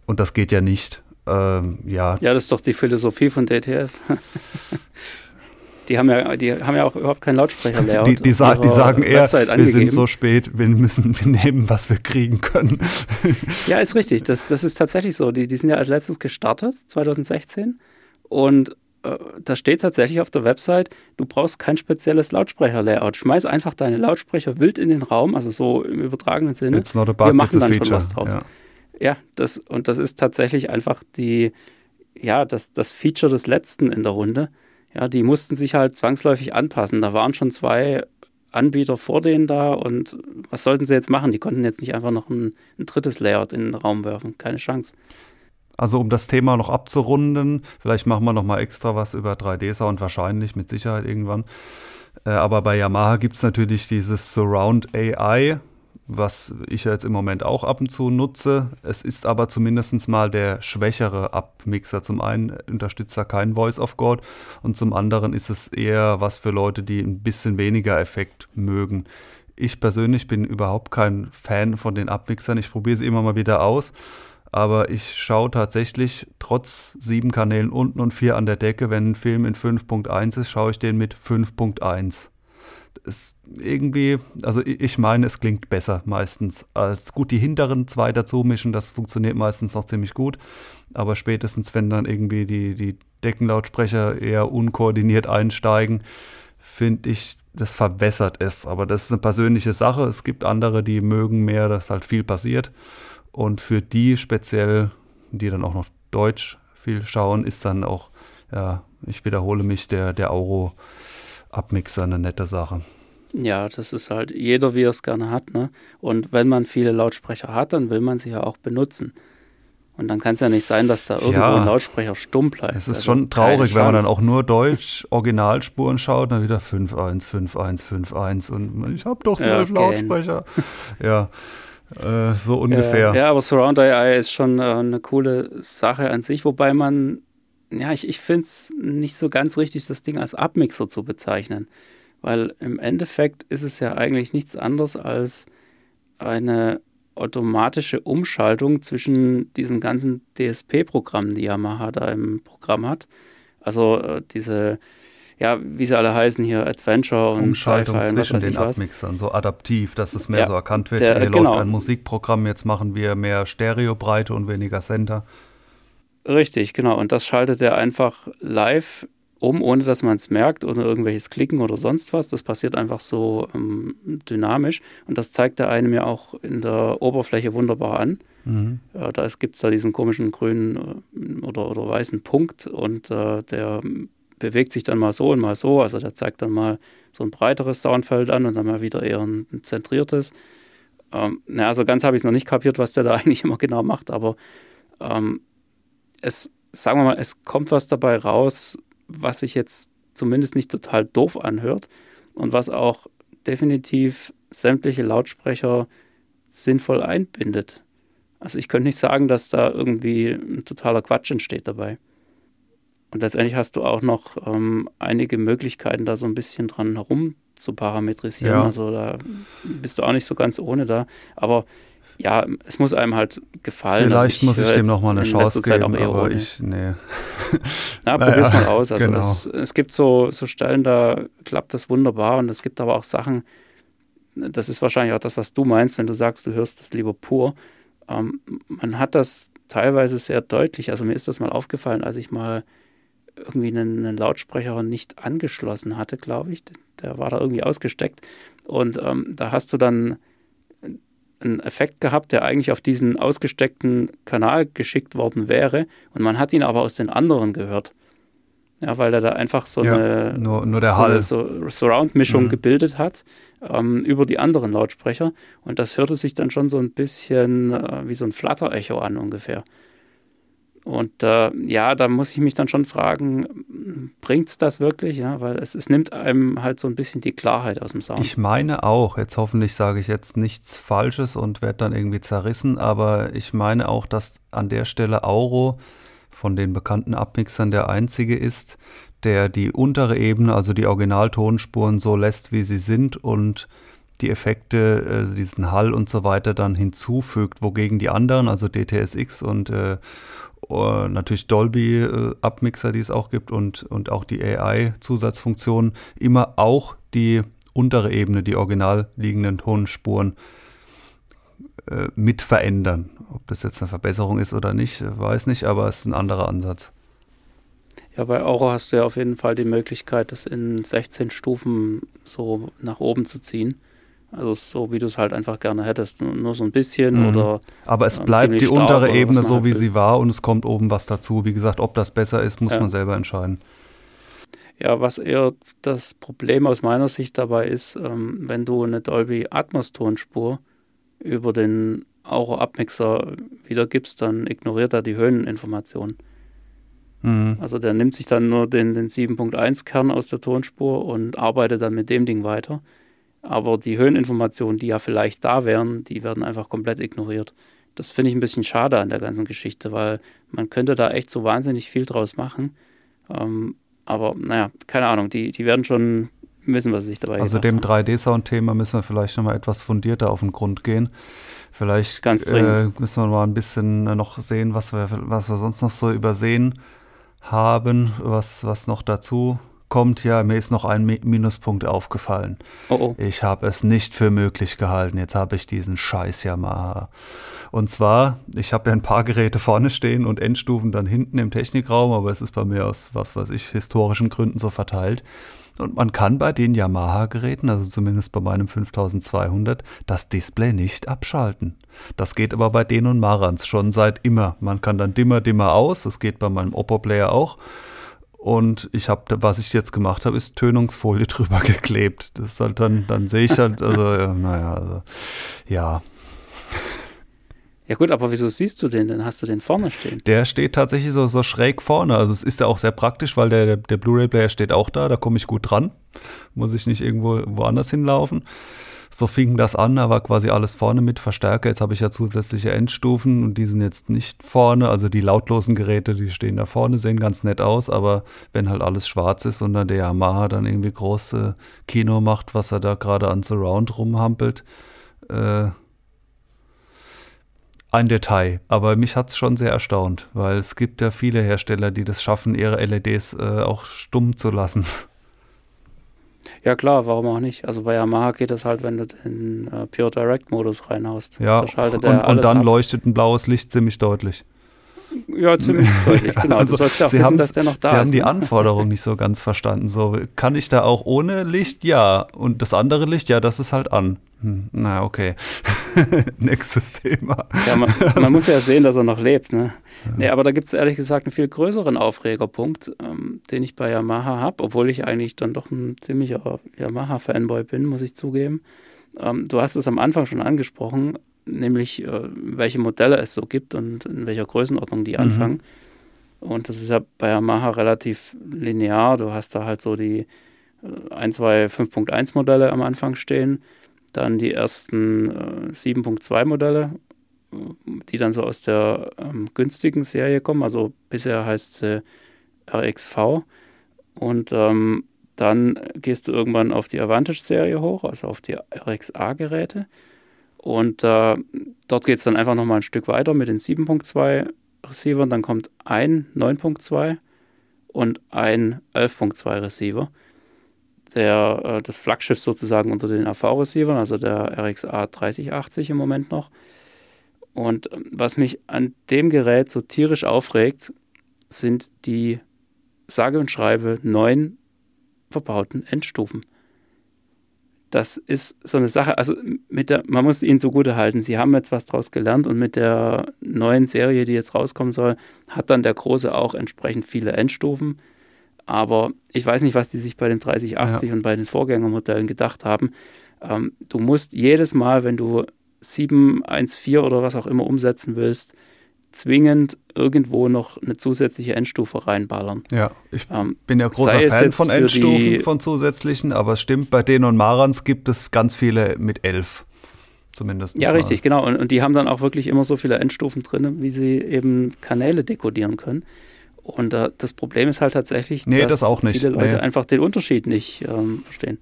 Und das geht ja nicht. Ähm, ja. ja, das ist doch die Philosophie von DTS. Die haben ja, die haben ja auch überhaupt keinen Lautsprecher-Layout. Die, die, sa die sagen eher, wir sind so spät, wir müssen wir nehmen, was wir kriegen können. Ja, ist richtig. Das, das ist tatsächlich so. Die, die sind ja als letztes gestartet, 2016. Und äh, da steht tatsächlich auf der Website, du brauchst kein spezielles Lautsprecher-Layout. Schmeiß einfach deine Lautsprecher wild in den Raum, also so im übertragenen Sinne. It's not a bug, Wir machen dann feature. schon was draus. Ja, ja das, und das ist tatsächlich einfach die, ja, das, das Feature des letzten in der Runde ja, die mussten sich halt zwangsläufig anpassen. Da waren schon zwei Anbieter vor denen da und was sollten sie jetzt machen? Die konnten jetzt nicht einfach noch ein, ein drittes Layout in den Raum werfen. Keine Chance. Also um das Thema noch abzurunden, vielleicht machen wir noch mal extra was über 3D-Sound, wahrscheinlich, mit Sicherheit irgendwann. Äh, aber bei Yamaha gibt es natürlich dieses Surround AI, was ich jetzt im Moment auch ab und zu nutze. Es ist aber zumindest mal der schwächere Abmixer. Zum einen unterstützt er kein Voice of God und zum anderen ist es eher was für Leute, die ein bisschen weniger Effekt mögen. Ich persönlich bin überhaupt kein Fan von den Abmixern. Ich probiere sie immer mal wieder aus. Aber ich schaue tatsächlich trotz sieben Kanälen unten und vier an der Decke, wenn ein Film in 5.1 ist, schaue ich den mit 5.1 ist irgendwie, also ich meine, es klingt besser meistens als gut die hinteren zwei dazu mischen, das funktioniert meistens noch ziemlich gut. Aber spätestens, wenn dann irgendwie die, die Deckenlautsprecher eher unkoordiniert einsteigen, finde ich, das verwässert es. Aber das ist eine persönliche Sache. Es gibt andere, die mögen mehr, dass halt viel passiert. Und für die speziell, die dann auch noch Deutsch viel schauen, ist dann auch, ja, ich wiederhole mich, der, der Euro Abmixer eine nette Sache. Ja, das ist halt jeder, wie er es gerne hat. Ne? Und wenn man viele Lautsprecher hat, dann will man sie ja auch benutzen. Und dann kann es ja nicht sein, dass da irgendwo ja, ein Lautsprecher stumm bleibt. Es ist also schon traurig, wenn man dann auch nur Deutsch Originalspuren schaut, dann wieder 5-1, 5-1, 5-1 und ich habe doch zwölf ja, Lautsprecher. ja, äh, so ungefähr. Ja, ja, aber Surround AI ist schon äh, eine coole Sache an sich, wobei man, ja, ich, ich finde es nicht so ganz richtig, das Ding als Abmixer zu bezeichnen. Weil im Endeffekt ist es ja eigentlich nichts anderes als eine automatische Umschaltung zwischen diesen ganzen DSP-Programmen, die Yamaha da im Programm hat. Also äh, diese, ja, wie sie alle heißen hier, Adventure und Umschaltung Sci-Fi zwischen und den Abmixern, so adaptiv, dass es mehr ja, so erkannt wird, der, hier genau. läuft ein Musikprogramm, jetzt machen wir mehr Stereobreite und weniger Center. Richtig, genau. Und das schaltet er einfach live um, ohne dass man es merkt oder irgendwelches Klicken oder sonst was. Das passiert einfach so ähm, dynamisch und das zeigt er einem ja auch in der Oberfläche wunderbar an. Mhm. Äh, da gibt es da diesen komischen grünen äh, oder, oder weißen Punkt und äh, der bewegt sich dann mal so und mal so. Also der zeigt dann mal so ein breiteres Soundfeld an und dann mal wieder eher ein, ein zentriertes. Ähm, na, also ganz habe ich es noch nicht kapiert, was der da eigentlich immer genau macht, aber ähm, es, sagen wir mal, es kommt was dabei raus, was sich jetzt zumindest nicht total doof anhört und was auch definitiv sämtliche Lautsprecher sinnvoll einbindet. Also ich könnte nicht sagen, dass da irgendwie ein totaler Quatsch entsteht dabei. Und letztendlich hast du auch noch ähm, einige Möglichkeiten, da so ein bisschen dran herum zu parametrisieren. Ja. Also da bist du auch nicht so ganz ohne da. Aber ja, es muss einem halt gefallen. Also Vielleicht also ich muss ich dem nochmal eine Chance geben, aber ohne. ich, nee. Na, probier's naja, mal aus. Also genau. es, es, gibt so, so Stellen, da klappt das wunderbar und es gibt aber auch Sachen, das ist wahrscheinlich auch das, was du meinst, wenn du sagst, du hörst das lieber pur. Ähm, man hat das teilweise sehr deutlich, also mir ist das mal aufgefallen, als ich mal irgendwie einen, einen Lautsprecher nicht angeschlossen hatte, glaube ich. Der war da irgendwie ausgesteckt. Und ähm, da hast du dann einen Effekt gehabt, der eigentlich auf diesen ausgesteckten Kanal geschickt worden wäre. Und man hat ihn aber aus den anderen gehört. Ja, weil er da einfach so ja, eine, nur, nur so Hall. so Surround-Mischung mhm. gebildet hat ähm, über die anderen Lautsprecher. Und das hörte sich dann schon so ein bisschen äh, wie so ein Flatter-Echo an ungefähr. Und äh, ja, da muss ich mich dann schon fragen, bringt es das wirklich? Ja, weil es, es nimmt einem halt so ein bisschen die Klarheit aus dem Sound. Ich meine auch, jetzt hoffentlich sage ich jetzt nichts Falsches und werde dann irgendwie zerrissen, aber ich meine auch, dass an der Stelle Auro von den bekannten Abmixern der einzige ist, der die untere Ebene, also die Originaltonspuren so lässt, wie sie sind und die Effekte, äh, diesen Hall und so weiter dann hinzufügt, wogegen die anderen, also DTSX und äh, uh, natürlich Dolby-Abmixer, äh, die es auch gibt und, und auch die AI-Zusatzfunktionen, immer auch die untere Ebene, die original liegenden Tonspuren äh, mit verändern. Ob das jetzt eine Verbesserung ist oder nicht, weiß nicht, aber es ist ein anderer Ansatz. Ja, bei Auro hast du ja auf jeden Fall die Möglichkeit, das in 16 Stufen so nach oben zu ziehen. Also so, wie du es halt einfach gerne hättest. Nur so ein bisschen mhm. oder. Aber es bleibt die untere Ebene so, halt wie will. sie war und es kommt oben was dazu. Wie gesagt, ob das besser ist, muss ja. man selber entscheiden. Ja, was eher das Problem aus meiner Sicht dabei ist, ähm, wenn du eine Dolby Atmos Tonspur über den Auro Abmixer wiedergibst, dann ignoriert er die Höheninformation. Mhm. Also der nimmt sich dann nur den, den 7.1 Kern aus der Tonspur und arbeitet dann mit dem Ding weiter. Aber die Höheninformationen, die ja vielleicht da wären, die werden einfach komplett ignoriert. Das finde ich ein bisschen schade an der ganzen Geschichte, weil man könnte da echt so wahnsinnig viel draus machen. Ähm, aber naja, keine Ahnung, die, die werden schon wissen, was sich dabei Also dem 3D-Sound-Thema müssen wir vielleicht nochmal etwas fundierter auf den Grund gehen. Vielleicht äh, müssen wir mal ein bisschen noch sehen, was wir, was wir sonst noch so übersehen haben, was, was noch dazu kommt, ja, mir ist noch ein Minuspunkt aufgefallen. Oh oh. Ich habe es nicht für möglich gehalten. Jetzt habe ich diesen Scheiß Yamaha. Und zwar, ich habe ja ein paar Geräte vorne stehen und Endstufen dann hinten im Technikraum, aber es ist bei mir aus, was weiß ich, historischen Gründen so verteilt. Und man kann bei den Yamaha-Geräten, also zumindest bei meinem 5200, das Display nicht abschalten. Das geht aber bei den und Marans schon seit immer. Man kann dann dimmer, dimmer aus, das geht bei meinem Oppo-Player auch. Und ich habe, was ich jetzt gemacht habe, ist Tönungsfolie drüber geklebt. Das ist halt dann, dann sehe ich halt, also, ja, naja, also, ja. Ja gut, aber wieso siehst du den? Dann hast du den vorne stehen. Der steht tatsächlich so, so schräg vorne. Also es ist ja auch sehr praktisch, weil der, der, der Blu-ray-Player steht auch da, da komme ich gut dran. Muss ich nicht irgendwo woanders hinlaufen. So fing das an, da war quasi alles vorne mit Verstärker. Jetzt habe ich ja zusätzliche Endstufen und die sind jetzt nicht vorne. Also die lautlosen Geräte, die stehen da vorne, sehen ganz nett aus, aber wenn halt alles schwarz ist und dann der Yamaha dann irgendwie große Kino macht, was er da gerade an Surround rumhampelt, äh, ein Detail, aber mich hat es schon sehr erstaunt, weil es gibt ja viele Hersteller, die das schaffen, ihre LEDs äh, auch stumm zu lassen. Ja klar, warum auch nicht? Also bei Yamaha geht das halt, wenn du den äh, Pure Direct Modus reinhaust. Ja, und, und, dann ab. leuchtet ein blaues Licht ziemlich deutlich. Ja, ziemlich deutlich, genau. Also, du sollst ja auch Sie wissen, dass der noch da Sie ist. Sie haben die ne? Anforderung nicht so ganz verstanden. So, kann ich da auch ohne Licht? Ja. Und das andere Licht, ja, das ist halt an. Hm, na, okay. Nächstes Thema. Ja, man, man, muss ja sehen, dass er noch lebt. Ne? Ja. Nee, aber da gibt es ehrlich gesagt einen viel größeren Aufregerpunkt, ähm, den ich bei Yamaha habe, obwohl ich eigentlich dann doch ein ziemlicher Yamaha-Fanboy bin, muss ich zugeben. Ähm, du hast es am Anfang schon angesprochen nämlich äh, welche Modelle es so gibt und in welcher Größenordnung die mhm. anfangen. Und das ist ja bei Yamaha relativ linear. Du hast da halt so die äh, 1, 2, 5.1 Modelle am Anfang stehen, dann die ersten äh, 7.2 Modelle, die dann so aus der ähm, günstigen Serie kommen. Also bisher heißt sie RXV. Und ähm, dann gehst du irgendwann auf die Advantage-Serie hoch, also auf die RXA-Geräte. Und äh, dort geht es dann einfach nochmal ein Stück weiter mit den 7.2 Receivern. Dann kommt ein 9.2 und ein 11.2 Receiver. Der, äh, das Flaggschiff sozusagen unter den AV-Receivern, also der RXA 3080 im Moment noch. Und ähm, was mich an dem Gerät so tierisch aufregt, sind die sage und schreibe neun verbauten Endstufen das ist so eine Sache, also mit der, man muss ihnen zugute halten, sie haben jetzt was draus gelernt und mit der neuen Serie, die jetzt rauskommen soll, hat dann der Große auch entsprechend viele Endstufen. Aber ich weiß nicht, was die sich bei dem 3080 ja. und bei den Vorgängermodellen gedacht haben. Ähm, du musst jedes Mal, wenn du 714 oder was auch immer umsetzen willst, zwingend irgendwo noch eine zusätzliche Endstufe reinballern. Ja, ich ähm, bin ja großer Fan von Endstufen, von zusätzlichen, aber es stimmt, bei denen und Marans gibt es ganz viele mit elf. Zumindest. Ja, mal. richtig, genau. Und, und die haben dann auch wirklich immer so viele Endstufen drin, wie sie eben Kanäle dekodieren können. Und äh, das Problem ist halt tatsächlich, nee, dass das viele Leute nee. einfach den Unterschied nicht ähm, verstehen.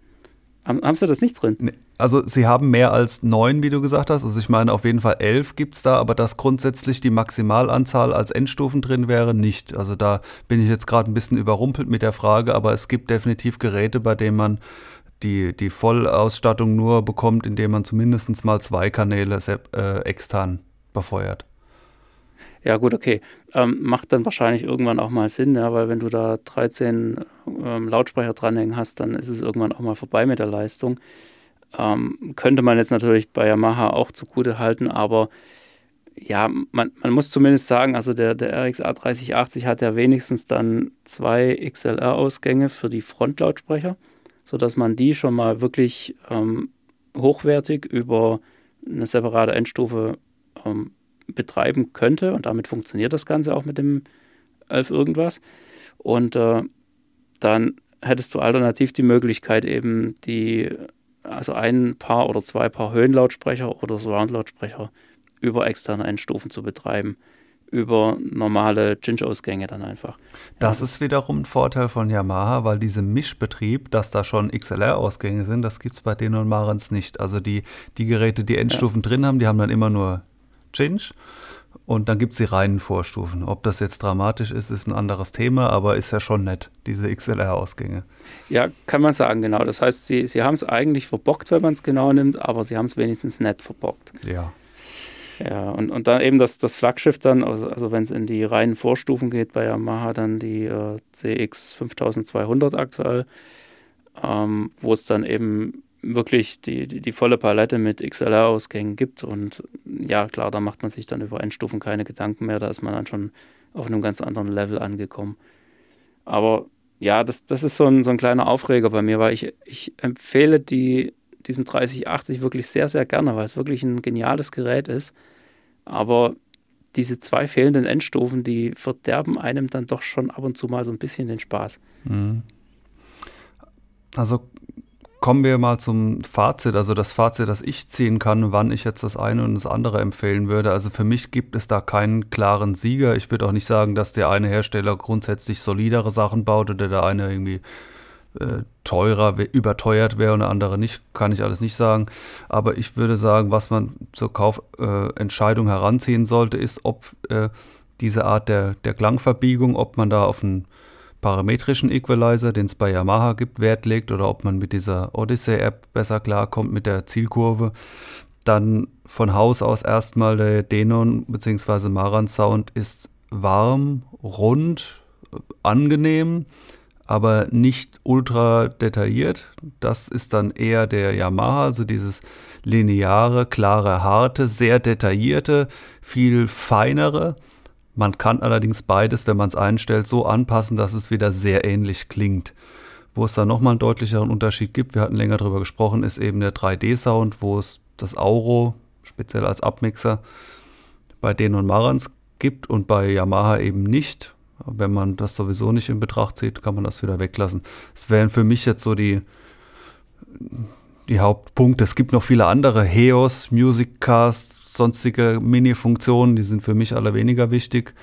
Haben, haben Sie das nicht drin? Nee. Also sie haben mehr als neun, wie du gesagt hast. Also ich meine, auf jeden Fall elf gibt es da, aber dass grundsätzlich die Maximalanzahl als Endstufen drin wäre, nicht. Also da bin ich jetzt gerade ein bisschen überrumpelt mit der Frage, aber es gibt definitiv Geräte, bei denen man die, die Vollausstattung nur bekommt, indem man zumindest mal zwei Kanäle äh, extern befeuert. Ja, gut, okay. Ähm, macht dann wahrscheinlich irgendwann auch mal Sinn, ja, weil wenn du da 13 ähm, Lautsprecher dranhängen hast, dann ist es irgendwann auch mal vorbei mit der Leistung. Ähm, könnte man jetzt natürlich bei Yamaha auch zugute halten, aber ja, man, man muss zumindest sagen, also der, der RXA 3080 hat ja wenigstens dann zwei XLR-Ausgänge für die Frontlautsprecher, sodass man die schon mal wirklich ähm, hochwertig über eine separate Endstufe ähm, betreiben könnte. Und damit funktioniert das Ganze auch mit dem 11 irgendwas. Und äh, dann hättest du alternativ die Möglichkeit, eben die, also ein Paar oder zwei Paar Höhenlautsprecher oder Surround-Lautsprecher über externe Endstufen zu betreiben. Über normale Cinch-Ausgänge dann einfach. Das ja, ist wiederum ein Vorteil von Yamaha, weil diesem Mischbetrieb, dass da schon XLR-Ausgänge sind, das gibt es bei denen und Marens nicht. Also die, die Geräte, die Endstufen ja. drin haben, die haben dann immer nur Change. Und dann gibt es die reinen Vorstufen. Ob das jetzt dramatisch ist, ist ein anderes Thema, aber ist ja schon nett, diese XLR-Ausgänge. Ja, kann man sagen, genau. Das heißt, sie, sie haben es eigentlich verbockt, wenn man es genau nimmt, aber sie haben es wenigstens nett verbockt. Ja. Ja, und, und dann eben das, das Flaggschiff dann, also, also wenn es in die reinen Vorstufen geht bei Yamaha, dann die äh, CX 5200 aktuell, ähm, wo es dann eben wirklich die, die, die, volle Palette mit XLR-Ausgängen gibt. Und ja, klar, da macht man sich dann über Endstufen keine Gedanken mehr. Da ist man dann schon auf einem ganz anderen Level angekommen. Aber ja, das, das ist so ein, so ein kleiner Aufreger bei mir, weil ich, ich empfehle die, diesen 3080 wirklich sehr, sehr gerne, weil es wirklich ein geniales Gerät ist. Aber diese zwei fehlenden Endstufen, die verderben einem dann doch schon ab und zu mal so ein bisschen den Spaß. Mhm. Also kommen wir mal zum Fazit. Also das Fazit, das ich ziehen kann, wann ich jetzt das eine und das andere empfehlen würde. Also für mich gibt es da keinen klaren Sieger. Ich würde auch nicht sagen, dass der eine Hersteller grundsätzlich solidere Sachen baut oder der eine irgendwie äh, teurer, überteuert wäre und der andere nicht, kann ich alles nicht sagen. Aber ich würde sagen, was man zur Kaufentscheidung äh, heranziehen sollte, ist, ob äh, diese Art der, der Klangverbiegung, ob man da auf einen parametrischen Equalizer, den es bei Yamaha gibt, Wert legt oder ob man mit dieser Odyssey-App besser klarkommt mit der Zielkurve. Dann von Haus aus erstmal der Denon bzw. Maran Sound ist warm, rund, angenehm, aber nicht ultra detailliert. Das ist dann eher der Yamaha, also dieses lineare, klare, harte, sehr detaillierte, viel feinere. Man kann allerdings beides, wenn man es einstellt, so anpassen, dass es wieder sehr ähnlich klingt. Wo es dann nochmal einen deutlicheren Unterschied gibt, wir hatten länger darüber gesprochen, ist eben der 3D-Sound, wo es das Auro, speziell als Abmixer, bei Denon Marans gibt und bei Yamaha eben nicht. Wenn man das sowieso nicht in Betracht zieht, kann man das wieder weglassen. Es wären für mich jetzt so die, die Hauptpunkte. Es gibt noch viele andere. Heos, Musiccast, sonstige Mini-Funktionen, die sind für mich alle weniger wichtig.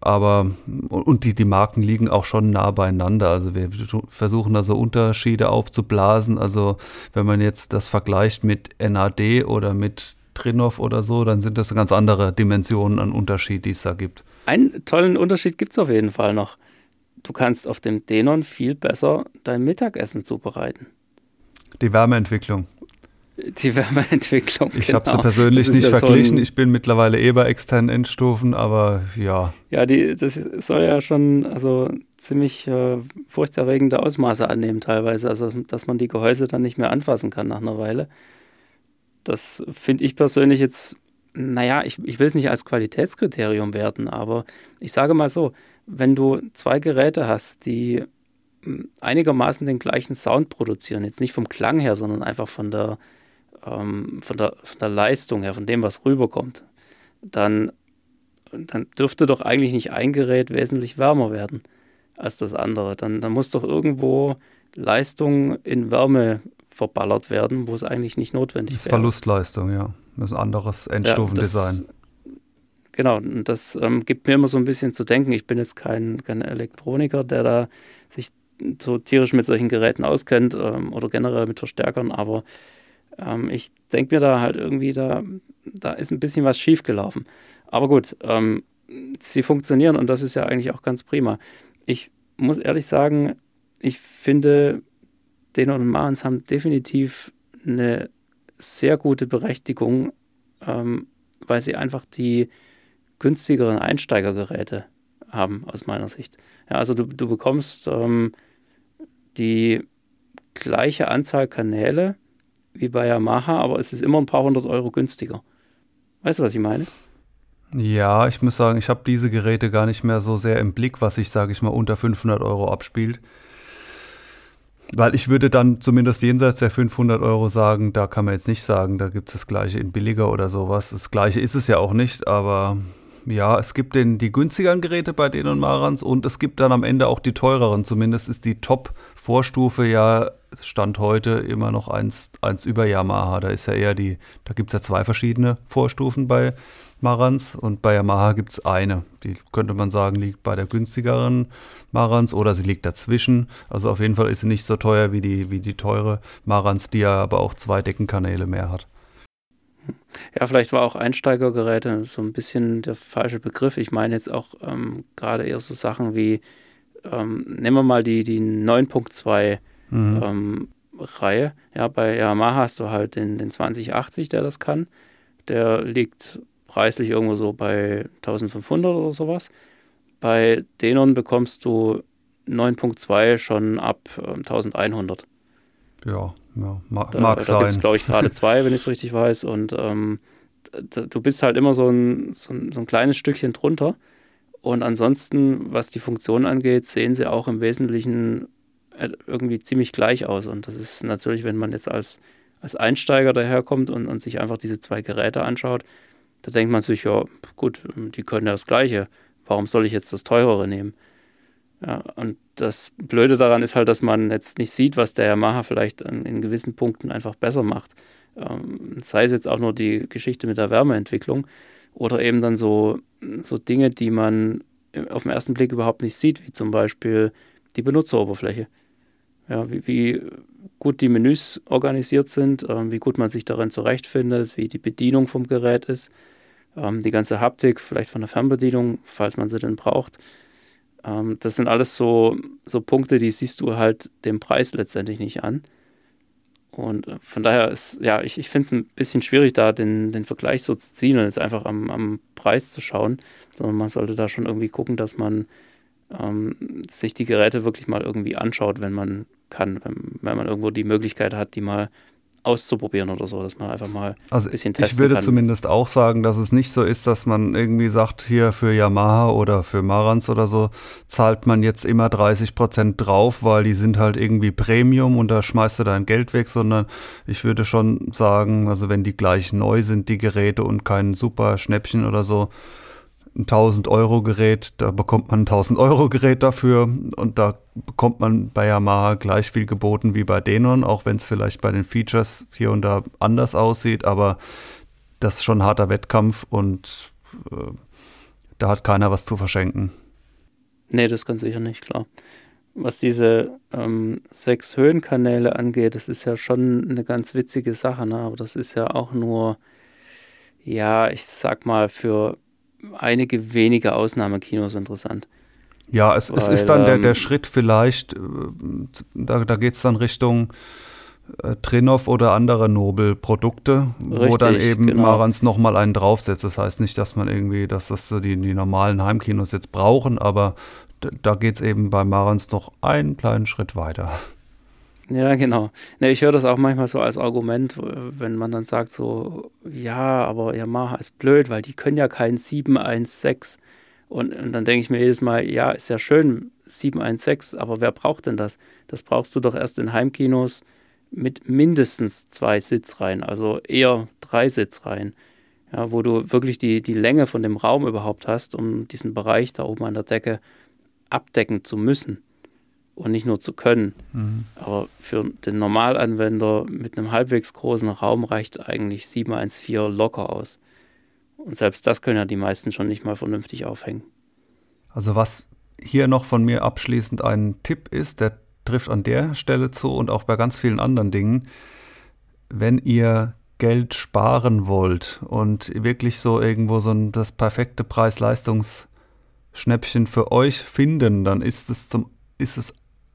Aber, und die, die Marken liegen auch schon nah beieinander. Also wir versuchen da so Unterschiede aufzublasen. Also wenn man jetzt das vergleicht mit NAD oder mit Trinov oder so, dann sind das ganz andere Dimensionen an Unterschied, die es da gibt. Einen tollen Unterschied gibt es auf jeden Fall noch. Du kannst auf dem Denon viel besser dein Mittagessen zubereiten. Die Wärmeentwicklung. Die Wärmeentwicklung. Ich genau. habe sie persönlich nicht ja verglichen. So ich bin mittlerweile eh bei externen Endstufen, aber ja. Ja, die, das soll ja schon also ziemlich äh, furchterregende Ausmaße annehmen teilweise. Also, dass man die Gehäuse dann nicht mehr anfassen kann nach einer Weile. Das finde ich persönlich jetzt, naja, ich, ich will es nicht als Qualitätskriterium werten, aber ich sage mal so, wenn du zwei Geräte hast, die hm, einigermaßen den gleichen Sound produzieren, jetzt nicht vom Klang her, sondern einfach von der ähm, von, der, von der Leistung her, von dem, was rüberkommt, dann, dann dürfte doch eigentlich nicht ein Gerät wesentlich wärmer werden als das andere. Dann, dann muss doch irgendwo Leistung in Wärme verballert werden, wo es eigentlich nicht notwendig ist. Verlustleistung, ja. Das ist ein anderes Endstufendesign. Ja, genau, und das ähm, gibt mir immer so ein bisschen zu denken. Ich bin jetzt kein, kein Elektroniker, der da sich so tierisch mit solchen Geräten auskennt ähm, oder generell mit Verstärkern, aber ähm, ich denke mir da halt irgendwie, da, da ist ein bisschen was schiefgelaufen. Aber gut, ähm, sie funktionieren und das ist ja eigentlich auch ganz prima. Ich muss ehrlich sagen, ich finde, Denon und Mahans haben definitiv eine sehr gute Berechtigung, ähm, weil sie einfach die günstigeren Einsteigergeräte haben, aus meiner Sicht. Ja, also du, du bekommst ähm, die gleiche Anzahl Kanäle wie bei Yamaha, aber es ist immer ein paar hundert Euro günstiger. Weißt du, was ich meine? Ja, ich muss sagen, ich habe diese Geräte gar nicht mehr so sehr im Blick, was sich, sage ich mal, unter 500 Euro abspielt. Weil ich würde dann zumindest jenseits der 500 Euro sagen, da kann man jetzt nicht sagen, da gibt es das gleiche in billiger oder sowas. Das gleiche ist es ja auch nicht, aber ja, es gibt den, die günstigeren Geräte bei denen und Marans und es gibt dann am Ende auch die teureren. Zumindest ist die Top-Vorstufe ja Stand heute immer noch eins, eins über Yamaha. Da ist ja eher die, da gibt es ja zwei verschiedene Vorstufen bei Marans und bei Yamaha gibt es eine. Die könnte man sagen, liegt bei der günstigeren Marans oder sie liegt dazwischen. Also auf jeden Fall ist sie nicht so teuer wie die, wie die teure Marans, die ja aber auch zwei Deckenkanäle mehr hat. Ja, vielleicht war auch Einsteigergeräte so ein bisschen der falsche Begriff. Ich meine jetzt auch ähm, gerade eher so Sachen wie, ähm, nehmen wir mal die, die 9.2 mhm. ähm, Reihe. Ja, bei Yamaha hast du halt den, den 2080, der das kann. Der liegt preislich irgendwo so bei 1500 oder sowas. Bei Denon bekommst du 9.2 schon ab 1100. Ja, ja ma da, mag da sein. Da gibt es, glaube ich, gerade zwei, wenn ich es richtig weiß. Und ähm, du bist halt immer so ein, so ein, so ein kleines Stückchen drunter. Und ansonsten, was die Funktion angeht, sehen sie auch im Wesentlichen äh, irgendwie ziemlich gleich aus. Und das ist natürlich, wenn man jetzt als, als Einsteiger daherkommt und, und sich einfach diese zwei Geräte anschaut, da denkt man sich, ja, gut, die können ja das Gleiche. Warum soll ich jetzt das teurere nehmen? Ja, und das Blöde daran ist halt, dass man jetzt nicht sieht, was der Yamaha vielleicht in, in gewissen Punkten einfach besser macht. Ähm, sei es jetzt auch nur die Geschichte mit der Wärmeentwicklung oder eben dann so, so Dinge, die man auf den ersten Blick überhaupt nicht sieht, wie zum Beispiel die Benutzeroberfläche. Ja, wie, wie gut die Menüs organisiert sind, ähm, wie gut man sich darin zurechtfindet, wie die Bedienung vom Gerät ist, ähm, die ganze Haptik, vielleicht von der Fernbedienung, falls man sie denn braucht. Ähm, das sind alles so, so Punkte, die siehst du halt dem Preis letztendlich nicht an. Und äh, von daher ist, ja, ich, ich finde es ein bisschen schwierig, da den, den Vergleich so zu ziehen und jetzt einfach am, am Preis zu schauen, sondern man sollte da schon irgendwie gucken, dass man ähm, sich die Geräte wirklich mal irgendwie anschaut, wenn man kann, wenn, wenn man irgendwo die Möglichkeit hat, die mal auszuprobieren oder so, dass man einfach mal also ein bisschen testen Ich würde kann. zumindest auch sagen, dass es nicht so ist, dass man irgendwie sagt, hier für Yamaha oder für Marantz oder so zahlt man jetzt immer 30 Prozent drauf, weil die sind halt irgendwie Premium und da schmeißt du dein Geld weg, sondern ich würde schon sagen, also wenn die gleich neu sind, die Geräte und kein super Schnäppchen oder so, ein 1000 Euro Gerät, da bekommt man ein 1000 Euro Gerät dafür und da bekommt man bei Yamaha gleich viel geboten wie bei Denon, auch wenn es vielleicht bei den Features hier und da anders aussieht, aber das ist schon ein harter Wettkampf und äh, da hat keiner was zu verschenken. Nee, das ganz sicher nicht, klar. Was diese ähm, sechs Höhenkanäle angeht, das ist ja schon eine ganz witzige Sache, ne? aber das ist ja auch nur, ja, ich sag mal, für einige wenige Ausnahmekinos interessant. Ja, es, Weil, es ist dann der, der ähm, Schritt vielleicht, äh, da, da geht es dann Richtung äh, Trinov oder andere Nobel-Produkte, wo dann eben genau. Marans nochmal einen draufsetzt. Das heißt nicht, dass man irgendwie, dass das die, die normalen Heimkinos jetzt brauchen, aber da geht es eben bei Marans noch einen kleinen Schritt weiter. Ja, genau. Ne, ich höre das auch manchmal so als Argument, wenn man dann sagt so, ja, aber Yamaha ist blöd, weil die können ja keinen 716. Und, und dann denke ich mir jedes Mal, ja, ist ja schön, 716, aber wer braucht denn das? Das brauchst du doch erst in Heimkinos mit mindestens zwei Sitzreihen, also eher drei Sitzreihen, ja, wo du wirklich die, die Länge von dem Raum überhaupt hast, um diesen Bereich da oben an der Decke abdecken zu müssen und nicht nur zu können. Mhm. Aber für den Normalanwender mit einem halbwegs großen Raum reicht eigentlich 714 locker aus. Und selbst das können ja die meisten schon nicht mal vernünftig aufhängen. Also was hier noch von mir abschließend ein Tipp ist, der trifft an der Stelle zu und auch bei ganz vielen anderen Dingen. Wenn ihr Geld sparen wollt und wirklich so irgendwo so ein, das perfekte Preis-Leistungs-Schnäppchen für euch finden, dann ist es zum ist es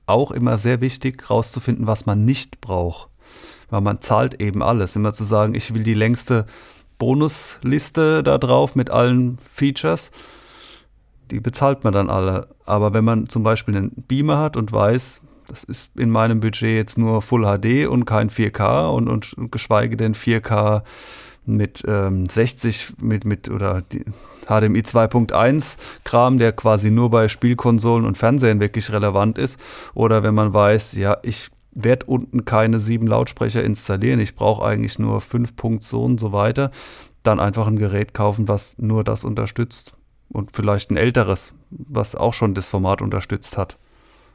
auch immer sehr wichtig, rauszufinden, was man nicht braucht. Weil man zahlt eben alles. Immer zu sagen, ich will die längste Bonusliste da drauf mit allen Features, die bezahlt man dann alle. Aber wenn man zum Beispiel einen Beamer hat und weiß, das ist in meinem Budget jetzt nur Full HD und kein 4K und, und, geschweige denn 4K mit ähm, 60 mit, mit oder HDMI 2.1 Kram, der quasi nur bei Spielkonsolen und Fernsehen wirklich relevant ist. Oder wenn man weiß, ja, ich werde unten keine sieben Lautsprecher installieren, ich brauche eigentlich nur fünf Punkt so und so weiter, dann einfach ein Gerät kaufen, was nur das unterstützt. Und vielleicht ein älteres, was auch schon das Format unterstützt hat.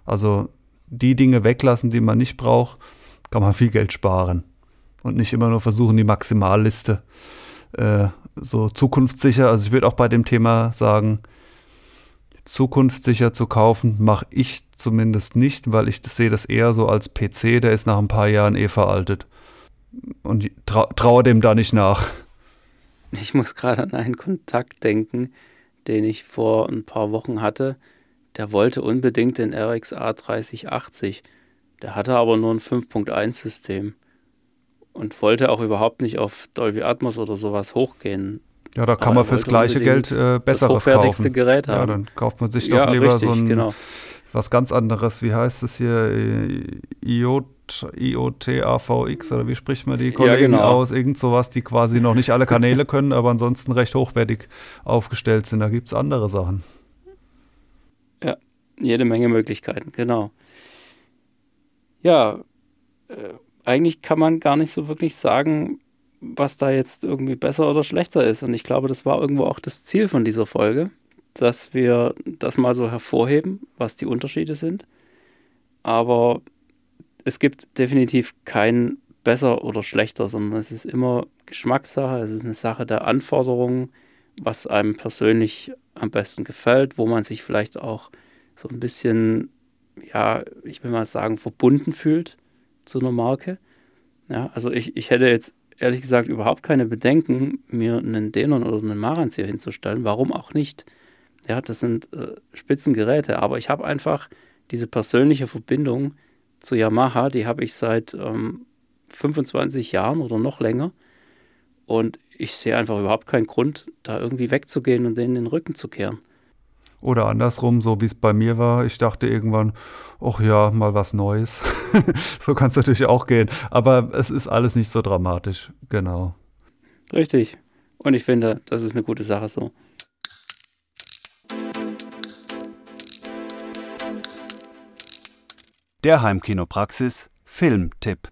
Also die Dinge weglassen, die man nicht braucht, kann man viel Geld sparen und nicht immer nur versuchen, die Maximalliste äh, so zukunftssicher. Also ich würde auch bei dem Thema sagen, zukunftssicher zu kaufen, mache ich zumindest nicht, weil ich das sehe das eher so als PC, der ist nach ein paar Jahren eh veraltet. Und trau traue dem da nicht nach. Ich muss gerade an einen Kontakt denken, den ich vor ein paar Wochen hatte. Der wollte unbedingt den RXA 3080. Der hatte aber nur ein 5.1-System und wollte auch überhaupt nicht auf Dolby Atmos oder sowas hochgehen. Ja, da kann Aber man fürs gleiche Geld äh, besseres das hochwertigste kaufen. Gerät haben. Ja, dann kauft man sich doch ja, lieber richtig, so ein genau. was ganz anderes. Wie heißt es hier? IOT, IOT-AVX oder wie spricht man die Kollegen ja, genau. aus? Irgend sowas, die quasi noch nicht alle Kanäle können, aber ansonsten recht hochwertig aufgestellt sind. Da gibt es andere Sachen. jede Menge Möglichkeiten, genau. Ja, äh, eigentlich kann man gar nicht so wirklich sagen, was da jetzt irgendwie besser oder schlechter ist. Und ich glaube, das war irgendwo auch das Ziel von dieser Folge, dass wir das mal so hervorheben, was die Unterschiede sind. Aber es gibt definitiv kein besser oder schlechter, sondern es ist immer Geschmackssache, es ist eine Sache der Anforderungen, was einem persönlich am besten gefällt, wo man sich vielleicht auch so ein bisschen, ja, ich will mal sagen, verbunden fühlt zu einer Marke. Ja, also ich, ich hätte jetzt ehrlich gesagt überhaupt keine Bedenken, mir einen Denon oder einen Maranzieher hinzustellen. Warum auch nicht? Ja, das sind äh, Spitzengeräte, aber ich habe einfach diese persönliche Verbindung zu Yamaha, die habe ich seit ähm, 25 Jahren oder noch länger. Und ich sehe einfach überhaupt keinen Grund, da irgendwie wegzugehen und denen den Rücken zu kehren. Oder andersrum, so wie es bei mir war. Ich dachte irgendwann, ach ja, mal was Neues. so kann es natürlich auch gehen. Aber es ist alles nicht so dramatisch. Genau. Richtig. Und ich finde, das ist eine gute Sache so. Der Heimkinopraxis Filmtipp.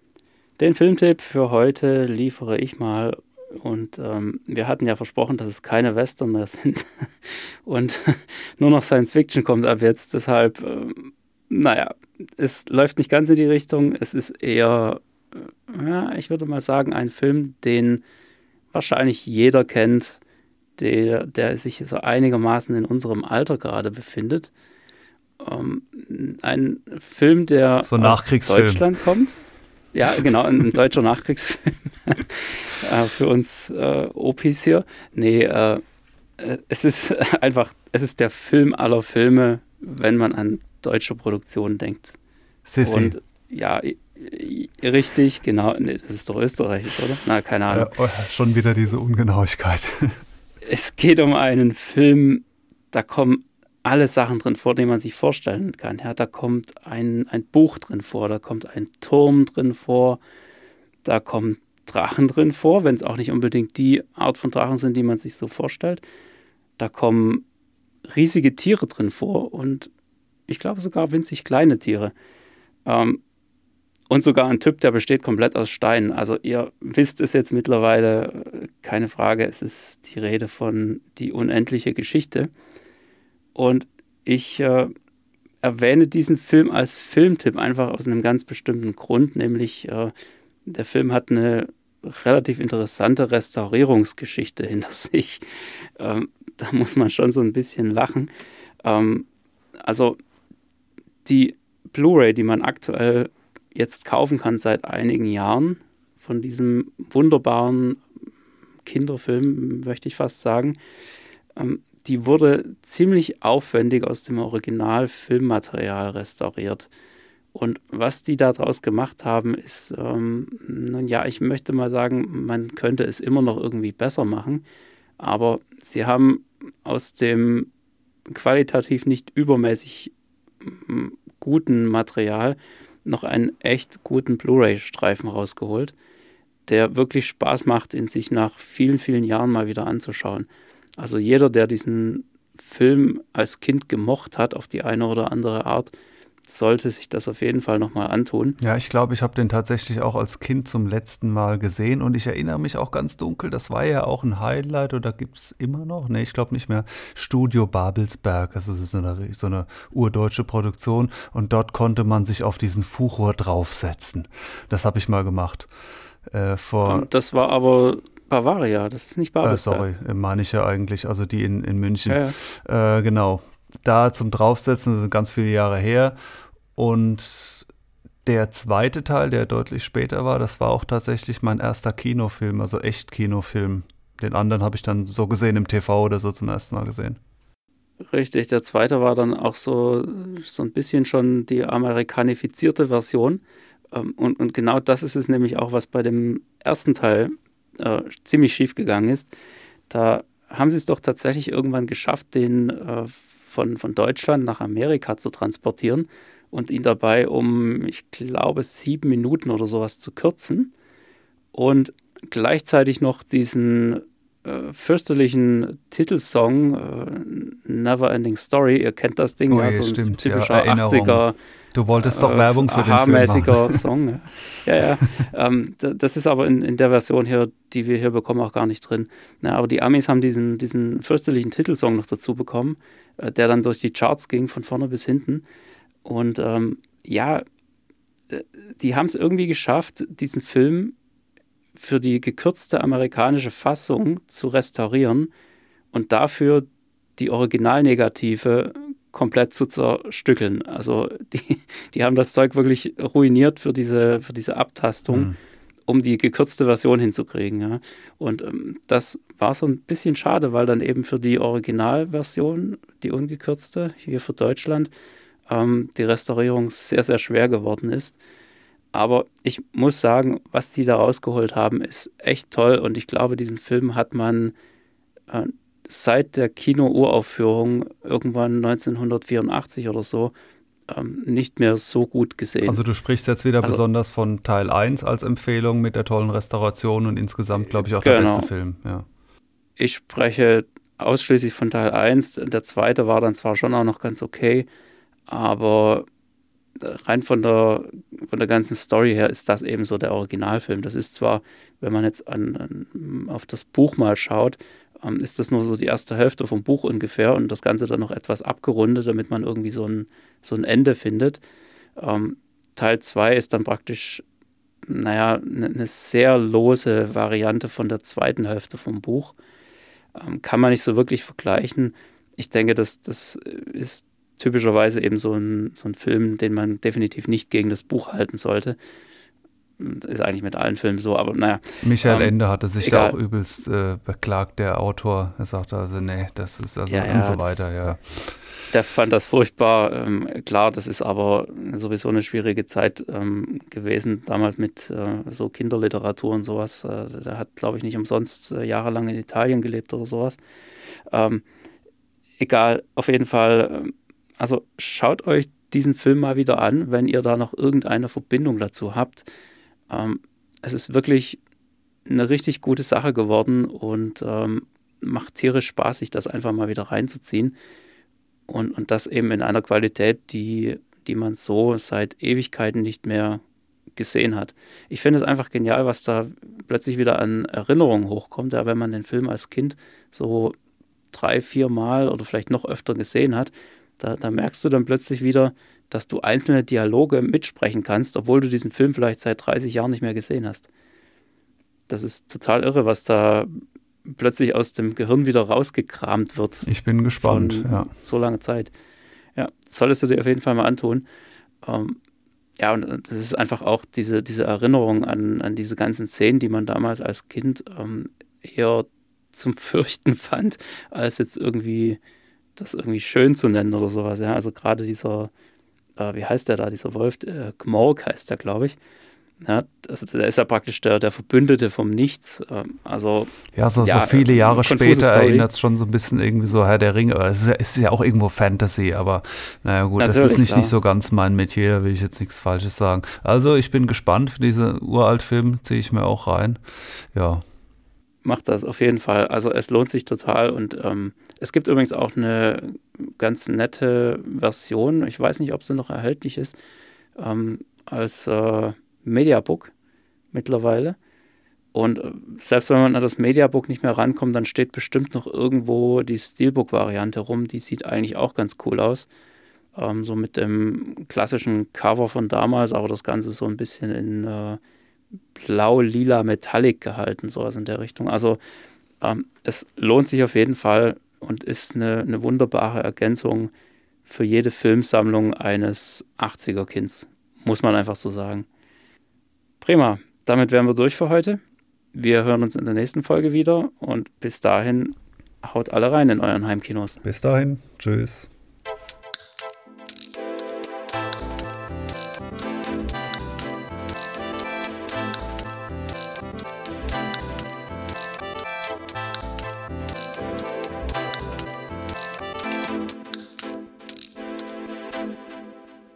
Den Filmtipp für heute liefere ich mal und ähm, wir hatten ja versprochen, dass es keine Western mehr sind und nur noch Science Fiction kommt ab jetzt. Deshalb, ähm, naja, es läuft nicht ganz in die Richtung. Es ist eher, äh, ja, ich würde mal sagen, ein Film, den wahrscheinlich jeder kennt, der, der sich so einigermaßen in unserem Alter gerade befindet. Ähm, ein Film, der so aus Deutschland kommt. Ja, genau, ein, ein deutscher Nachkriegsfilm äh, für uns äh, Opis hier. Nee, äh, äh, es ist einfach, es ist der Film aller Filme, wenn man an deutsche Produktion denkt. Sissi. Und ja, richtig, genau. Nee, das ist doch österreichisch, oder? Na, keine Ahnung. Oh, schon wieder diese Ungenauigkeit. es geht um einen Film, da kommen alle Sachen drin vor, die man sich vorstellen kann. Ja, da kommt ein, ein Buch drin vor, da kommt ein Turm drin vor, da kommen Drachen drin vor, wenn es auch nicht unbedingt die Art von Drachen sind, die man sich so vorstellt. Da kommen riesige Tiere drin vor und ich glaube sogar winzig kleine Tiere. Ähm, und sogar ein Typ, der besteht komplett aus Steinen. Also ihr wisst es jetzt mittlerweile, keine Frage, es ist die Rede von die unendliche Geschichte. Und ich äh, erwähne diesen Film als Filmtipp einfach aus einem ganz bestimmten Grund, nämlich äh, der Film hat eine relativ interessante Restaurierungsgeschichte hinter sich. Ähm, da muss man schon so ein bisschen lachen. Ähm, also die Blu-ray, die man aktuell jetzt kaufen kann seit einigen Jahren von diesem wunderbaren Kinderfilm, möchte ich fast sagen, ähm, die wurde ziemlich aufwendig aus dem Original-Filmmaterial restauriert. Und was die daraus gemacht haben, ist, ähm, nun ja, ich möchte mal sagen, man könnte es immer noch irgendwie besser machen, aber sie haben aus dem qualitativ nicht übermäßig mm, guten Material noch einen echt guten Blu-ray-Streifen rausgeholt, der wirklich Spaß macht, ihn sich nach vielen, vielen Jahren mal wieder anzuschauen. Also jeder, der diesen Film als Kind gemocht hat, auf die eine oder andere Art, sollte sich das auf jeden Fall nochmal antun. Ja, ich glaube, ich habe den tatsächlich auch als Kind zum letzten Mal gesehen und ich erinnere mich auch ganz dunkel, das war ja auch ein Highlight oder gibt es immer noch? Ne, ich glaube nicht mehr. Studio Babelsberg, also so eine, so eine urdeutsche Produktion und dort konnte man sich auf diesen Fuchrohr draufsetzen. Das habe ich mal gemacht. Äh, vor und das war aber Bavaria, das ist nicht Babelsberg. Äh, sorry, meine ich ja eigentlich, also die in, in München. Ja, ja. Äh, genau. Da zum Draufsetzen, das sind ganz viele Jahre her. Und der zweite Teil, der deutlich später war, das war auch tatsächlich mein erster Kinofilm, also echt Kinofilm. Den anderen habe ich dann so gesehen im TV oder so zum ersten Mal gesehen. Richtig, der zweite war dann auch so, so ein bisschen schon die amerikanifizierte Version. Ähm, und, und genau das ist es nämlich auch, was bei dem ersten Teil äh, ziemlich schief gegangen ist. Da haben sie es doch tatsächlich irgendwann geschafft, den äh, von, von Deutschland nach Amerika zu transportieren und ihn dabei um, ich glaube, sieben Minuten oder sowas zu kürzen und gleichzeitig noch diesen äh, fürchterlichen Titelsong äh, Never Ending Story. Ihr kennt das Ding, oh, ja, so ein typischer ja, 80er. Du wolltest doch Werbung für den Film mäßiger Song. Ja, ja. ähm, das ist aber in, in der Version hier, die wir hier bekommen, auch gar nicht drin. Na, aber die Amis haben diesen, diesen fürchterlichen Titelsong noch dazu bekommen, äh, der dann durch die Charts ging, von vorne bis hinten. Und ähm, ja, äh, die haben es irgendwie geschafft, diesen Film für die gekürzte amerikanische Fassung zu restaurieren und dafür die Originalnegative komplett zu zerstückeln. Also die, die haben das Zeug wirklich ruiniert für diese, für diese Abtastung, mhm. Um die gekürzte Version hinzukriegen. Ja. Und ähm, das war so ein bisschen schade, weil dann eben für die Originalversion, die ungekürzte, hier für Deutschland, ähm, die Restaurierung sehr, sehr schwer geworden ist. Aber ich muss sagen, was die da rausgeholt haben, ist echt toll. Und ich glaube, diesen Film hat man äh, seit der Kino-Uraufführung irgendwann 1984 oder so ähm, nicht mehr so gut gesehen. Also du sprichst jetzt wieder also, besonders von Teil 1 als Empfehlung mit der tollen Restauration und insgesamt, glaube ich, auch genau. der beste Film. Ja. Ich spreche ausschließlich von Teil 1. Der zweite war dann zwar schon auch noch ganz okay, aber rein von der, von der ganzen Story her ist das eben so der Originalfilm. Das ist zwar, wenn man jetzt an, an, auf das Buch mal schaut, ähm, ist das nur so die erste Hälfte vom Buch ungefähr und das Ganze dann noch etwas abgerundet, damit man irgendwie so ein, so ein Ende findet. Ähm, Teil 2 ist dann praktisch, naja, eine ne sehr lose Variante von der zweiten Hälfte vom Buch. Ähm, kann man nicht so wirklich vergleichen. Ich denke, das, das ist typischerweise eben so ein, so ein Film, den man definitiv nicht gegen das Buch halten sollte ist eigentlich mit allen Filmen so, aber naja. Michael ähm, Ende hatte sich egal. da auch übelst äh, beklagt, der Autor. Er sagte also, nee, das ist also ja, und so weiter, ja. Der fand das furchtbar. Ähm, klar, das ist aber sowieso eine schwierige Zeit ähm, gewesen, damals mit äh, so Kinderliteratur und sowas. Äh, der hat, glaube ich, nicht umsonst äh, jahrelang in Italien gelebt oder sowas. Ähm, egal, auf jeden Fall. Ähm, also schaut euch diesen Film mal wieder an, wenn ihr da noch irgendeine Verbindung dazu habt. Ähm, es ist wirklich eine richtig gute Sache geworden und ähm, macht tierisch Spaß, sich das einfach mal wieder reinzuziehen. Und, und das eben in einer Qualität, die, die man so seit Ewigkeiten nicht mehr gesehen hat. Ich finde es einfach genial, was da plötzlich wieder an Erinnerungen hochkommt, ja, wenn man den Film als Kind so drei, vier Mal oder vielleicht noch öfter gesehen hat. Da, da merkst du dann plötzlich wieder, dass du einzelne Dialoge mitsprechen kannst, obwohl du diesen Film vielleicht seit 30 Jahren nicht mehr gesehen hast. Das ist total irre, was da plötzlich aus dem Gehirn wieder rausgekramt wird. Ich bin gespannt, ja. So lange Zeit. Ja, solltest du dir auf jeden Fall mal antun. Ähm, ja, und das ist einfach auch diese, diese Erinnerung an, an diese ganzen Szenen, die man damals als Kind ähm, eher zum Fürchten fand, als jetzt irgendwie das irgendwie schön zu nennen oder sowas. Ja, also gerade dieser, äh, wie heißt der da, dieser Wolf, äh, Gmorg heißt der, glaube ich. Ja, also der ist ja praktisch der, der Verbündete vom Nichts. Ähm, also, ja, so, ja, so viele Jahre später erinnert es schon so ein bisschen irgendwie so Herr der Ringe. Es ist, ist, ja auch irgendwo Fantasy, aber naja gut, Natürlich, das ist nicht, nicht so ganz mein Metier, da will ich jetzt nichts Falsches sagen. Also ich bin gespannt, für diesen Uralt-Film ziehe ich mir auch rein. Ja, macht das auf jeden Fall. Also es lohnt sich total und ähm, es gibt übrigens auch eine ganz nette Version. Ich weiß nicht, ob sie noch erhältlich ist ähm, als äh, Mediabook mittlerweile. Und äh, selbst wenn man an das Mediabook nicht mehr rankommt, dann steht bestimmt noch irgendwo die Steelbook-Variante rum. Die sieht eigentlich auch ganz cool aus. Ähm, so mit dem klassischen Cover von damals, aber das Ganze so ein bisschen in äh, blau-lila Metallic gehalten, sowas in der Richtung. Also ähm, es lohnt sich auf jeden Fall und ist eine, eine wunderbare Ergänzung für jede Filmsammlung eines 80er-Kinds. Muss man einfach so sagen. Prima, damit wären wir durch für heute. Wir hören uns in der nächsten Folge wieder und bis dahin haut alle rein in euren Heimkinos. Bis dahin, tschüss.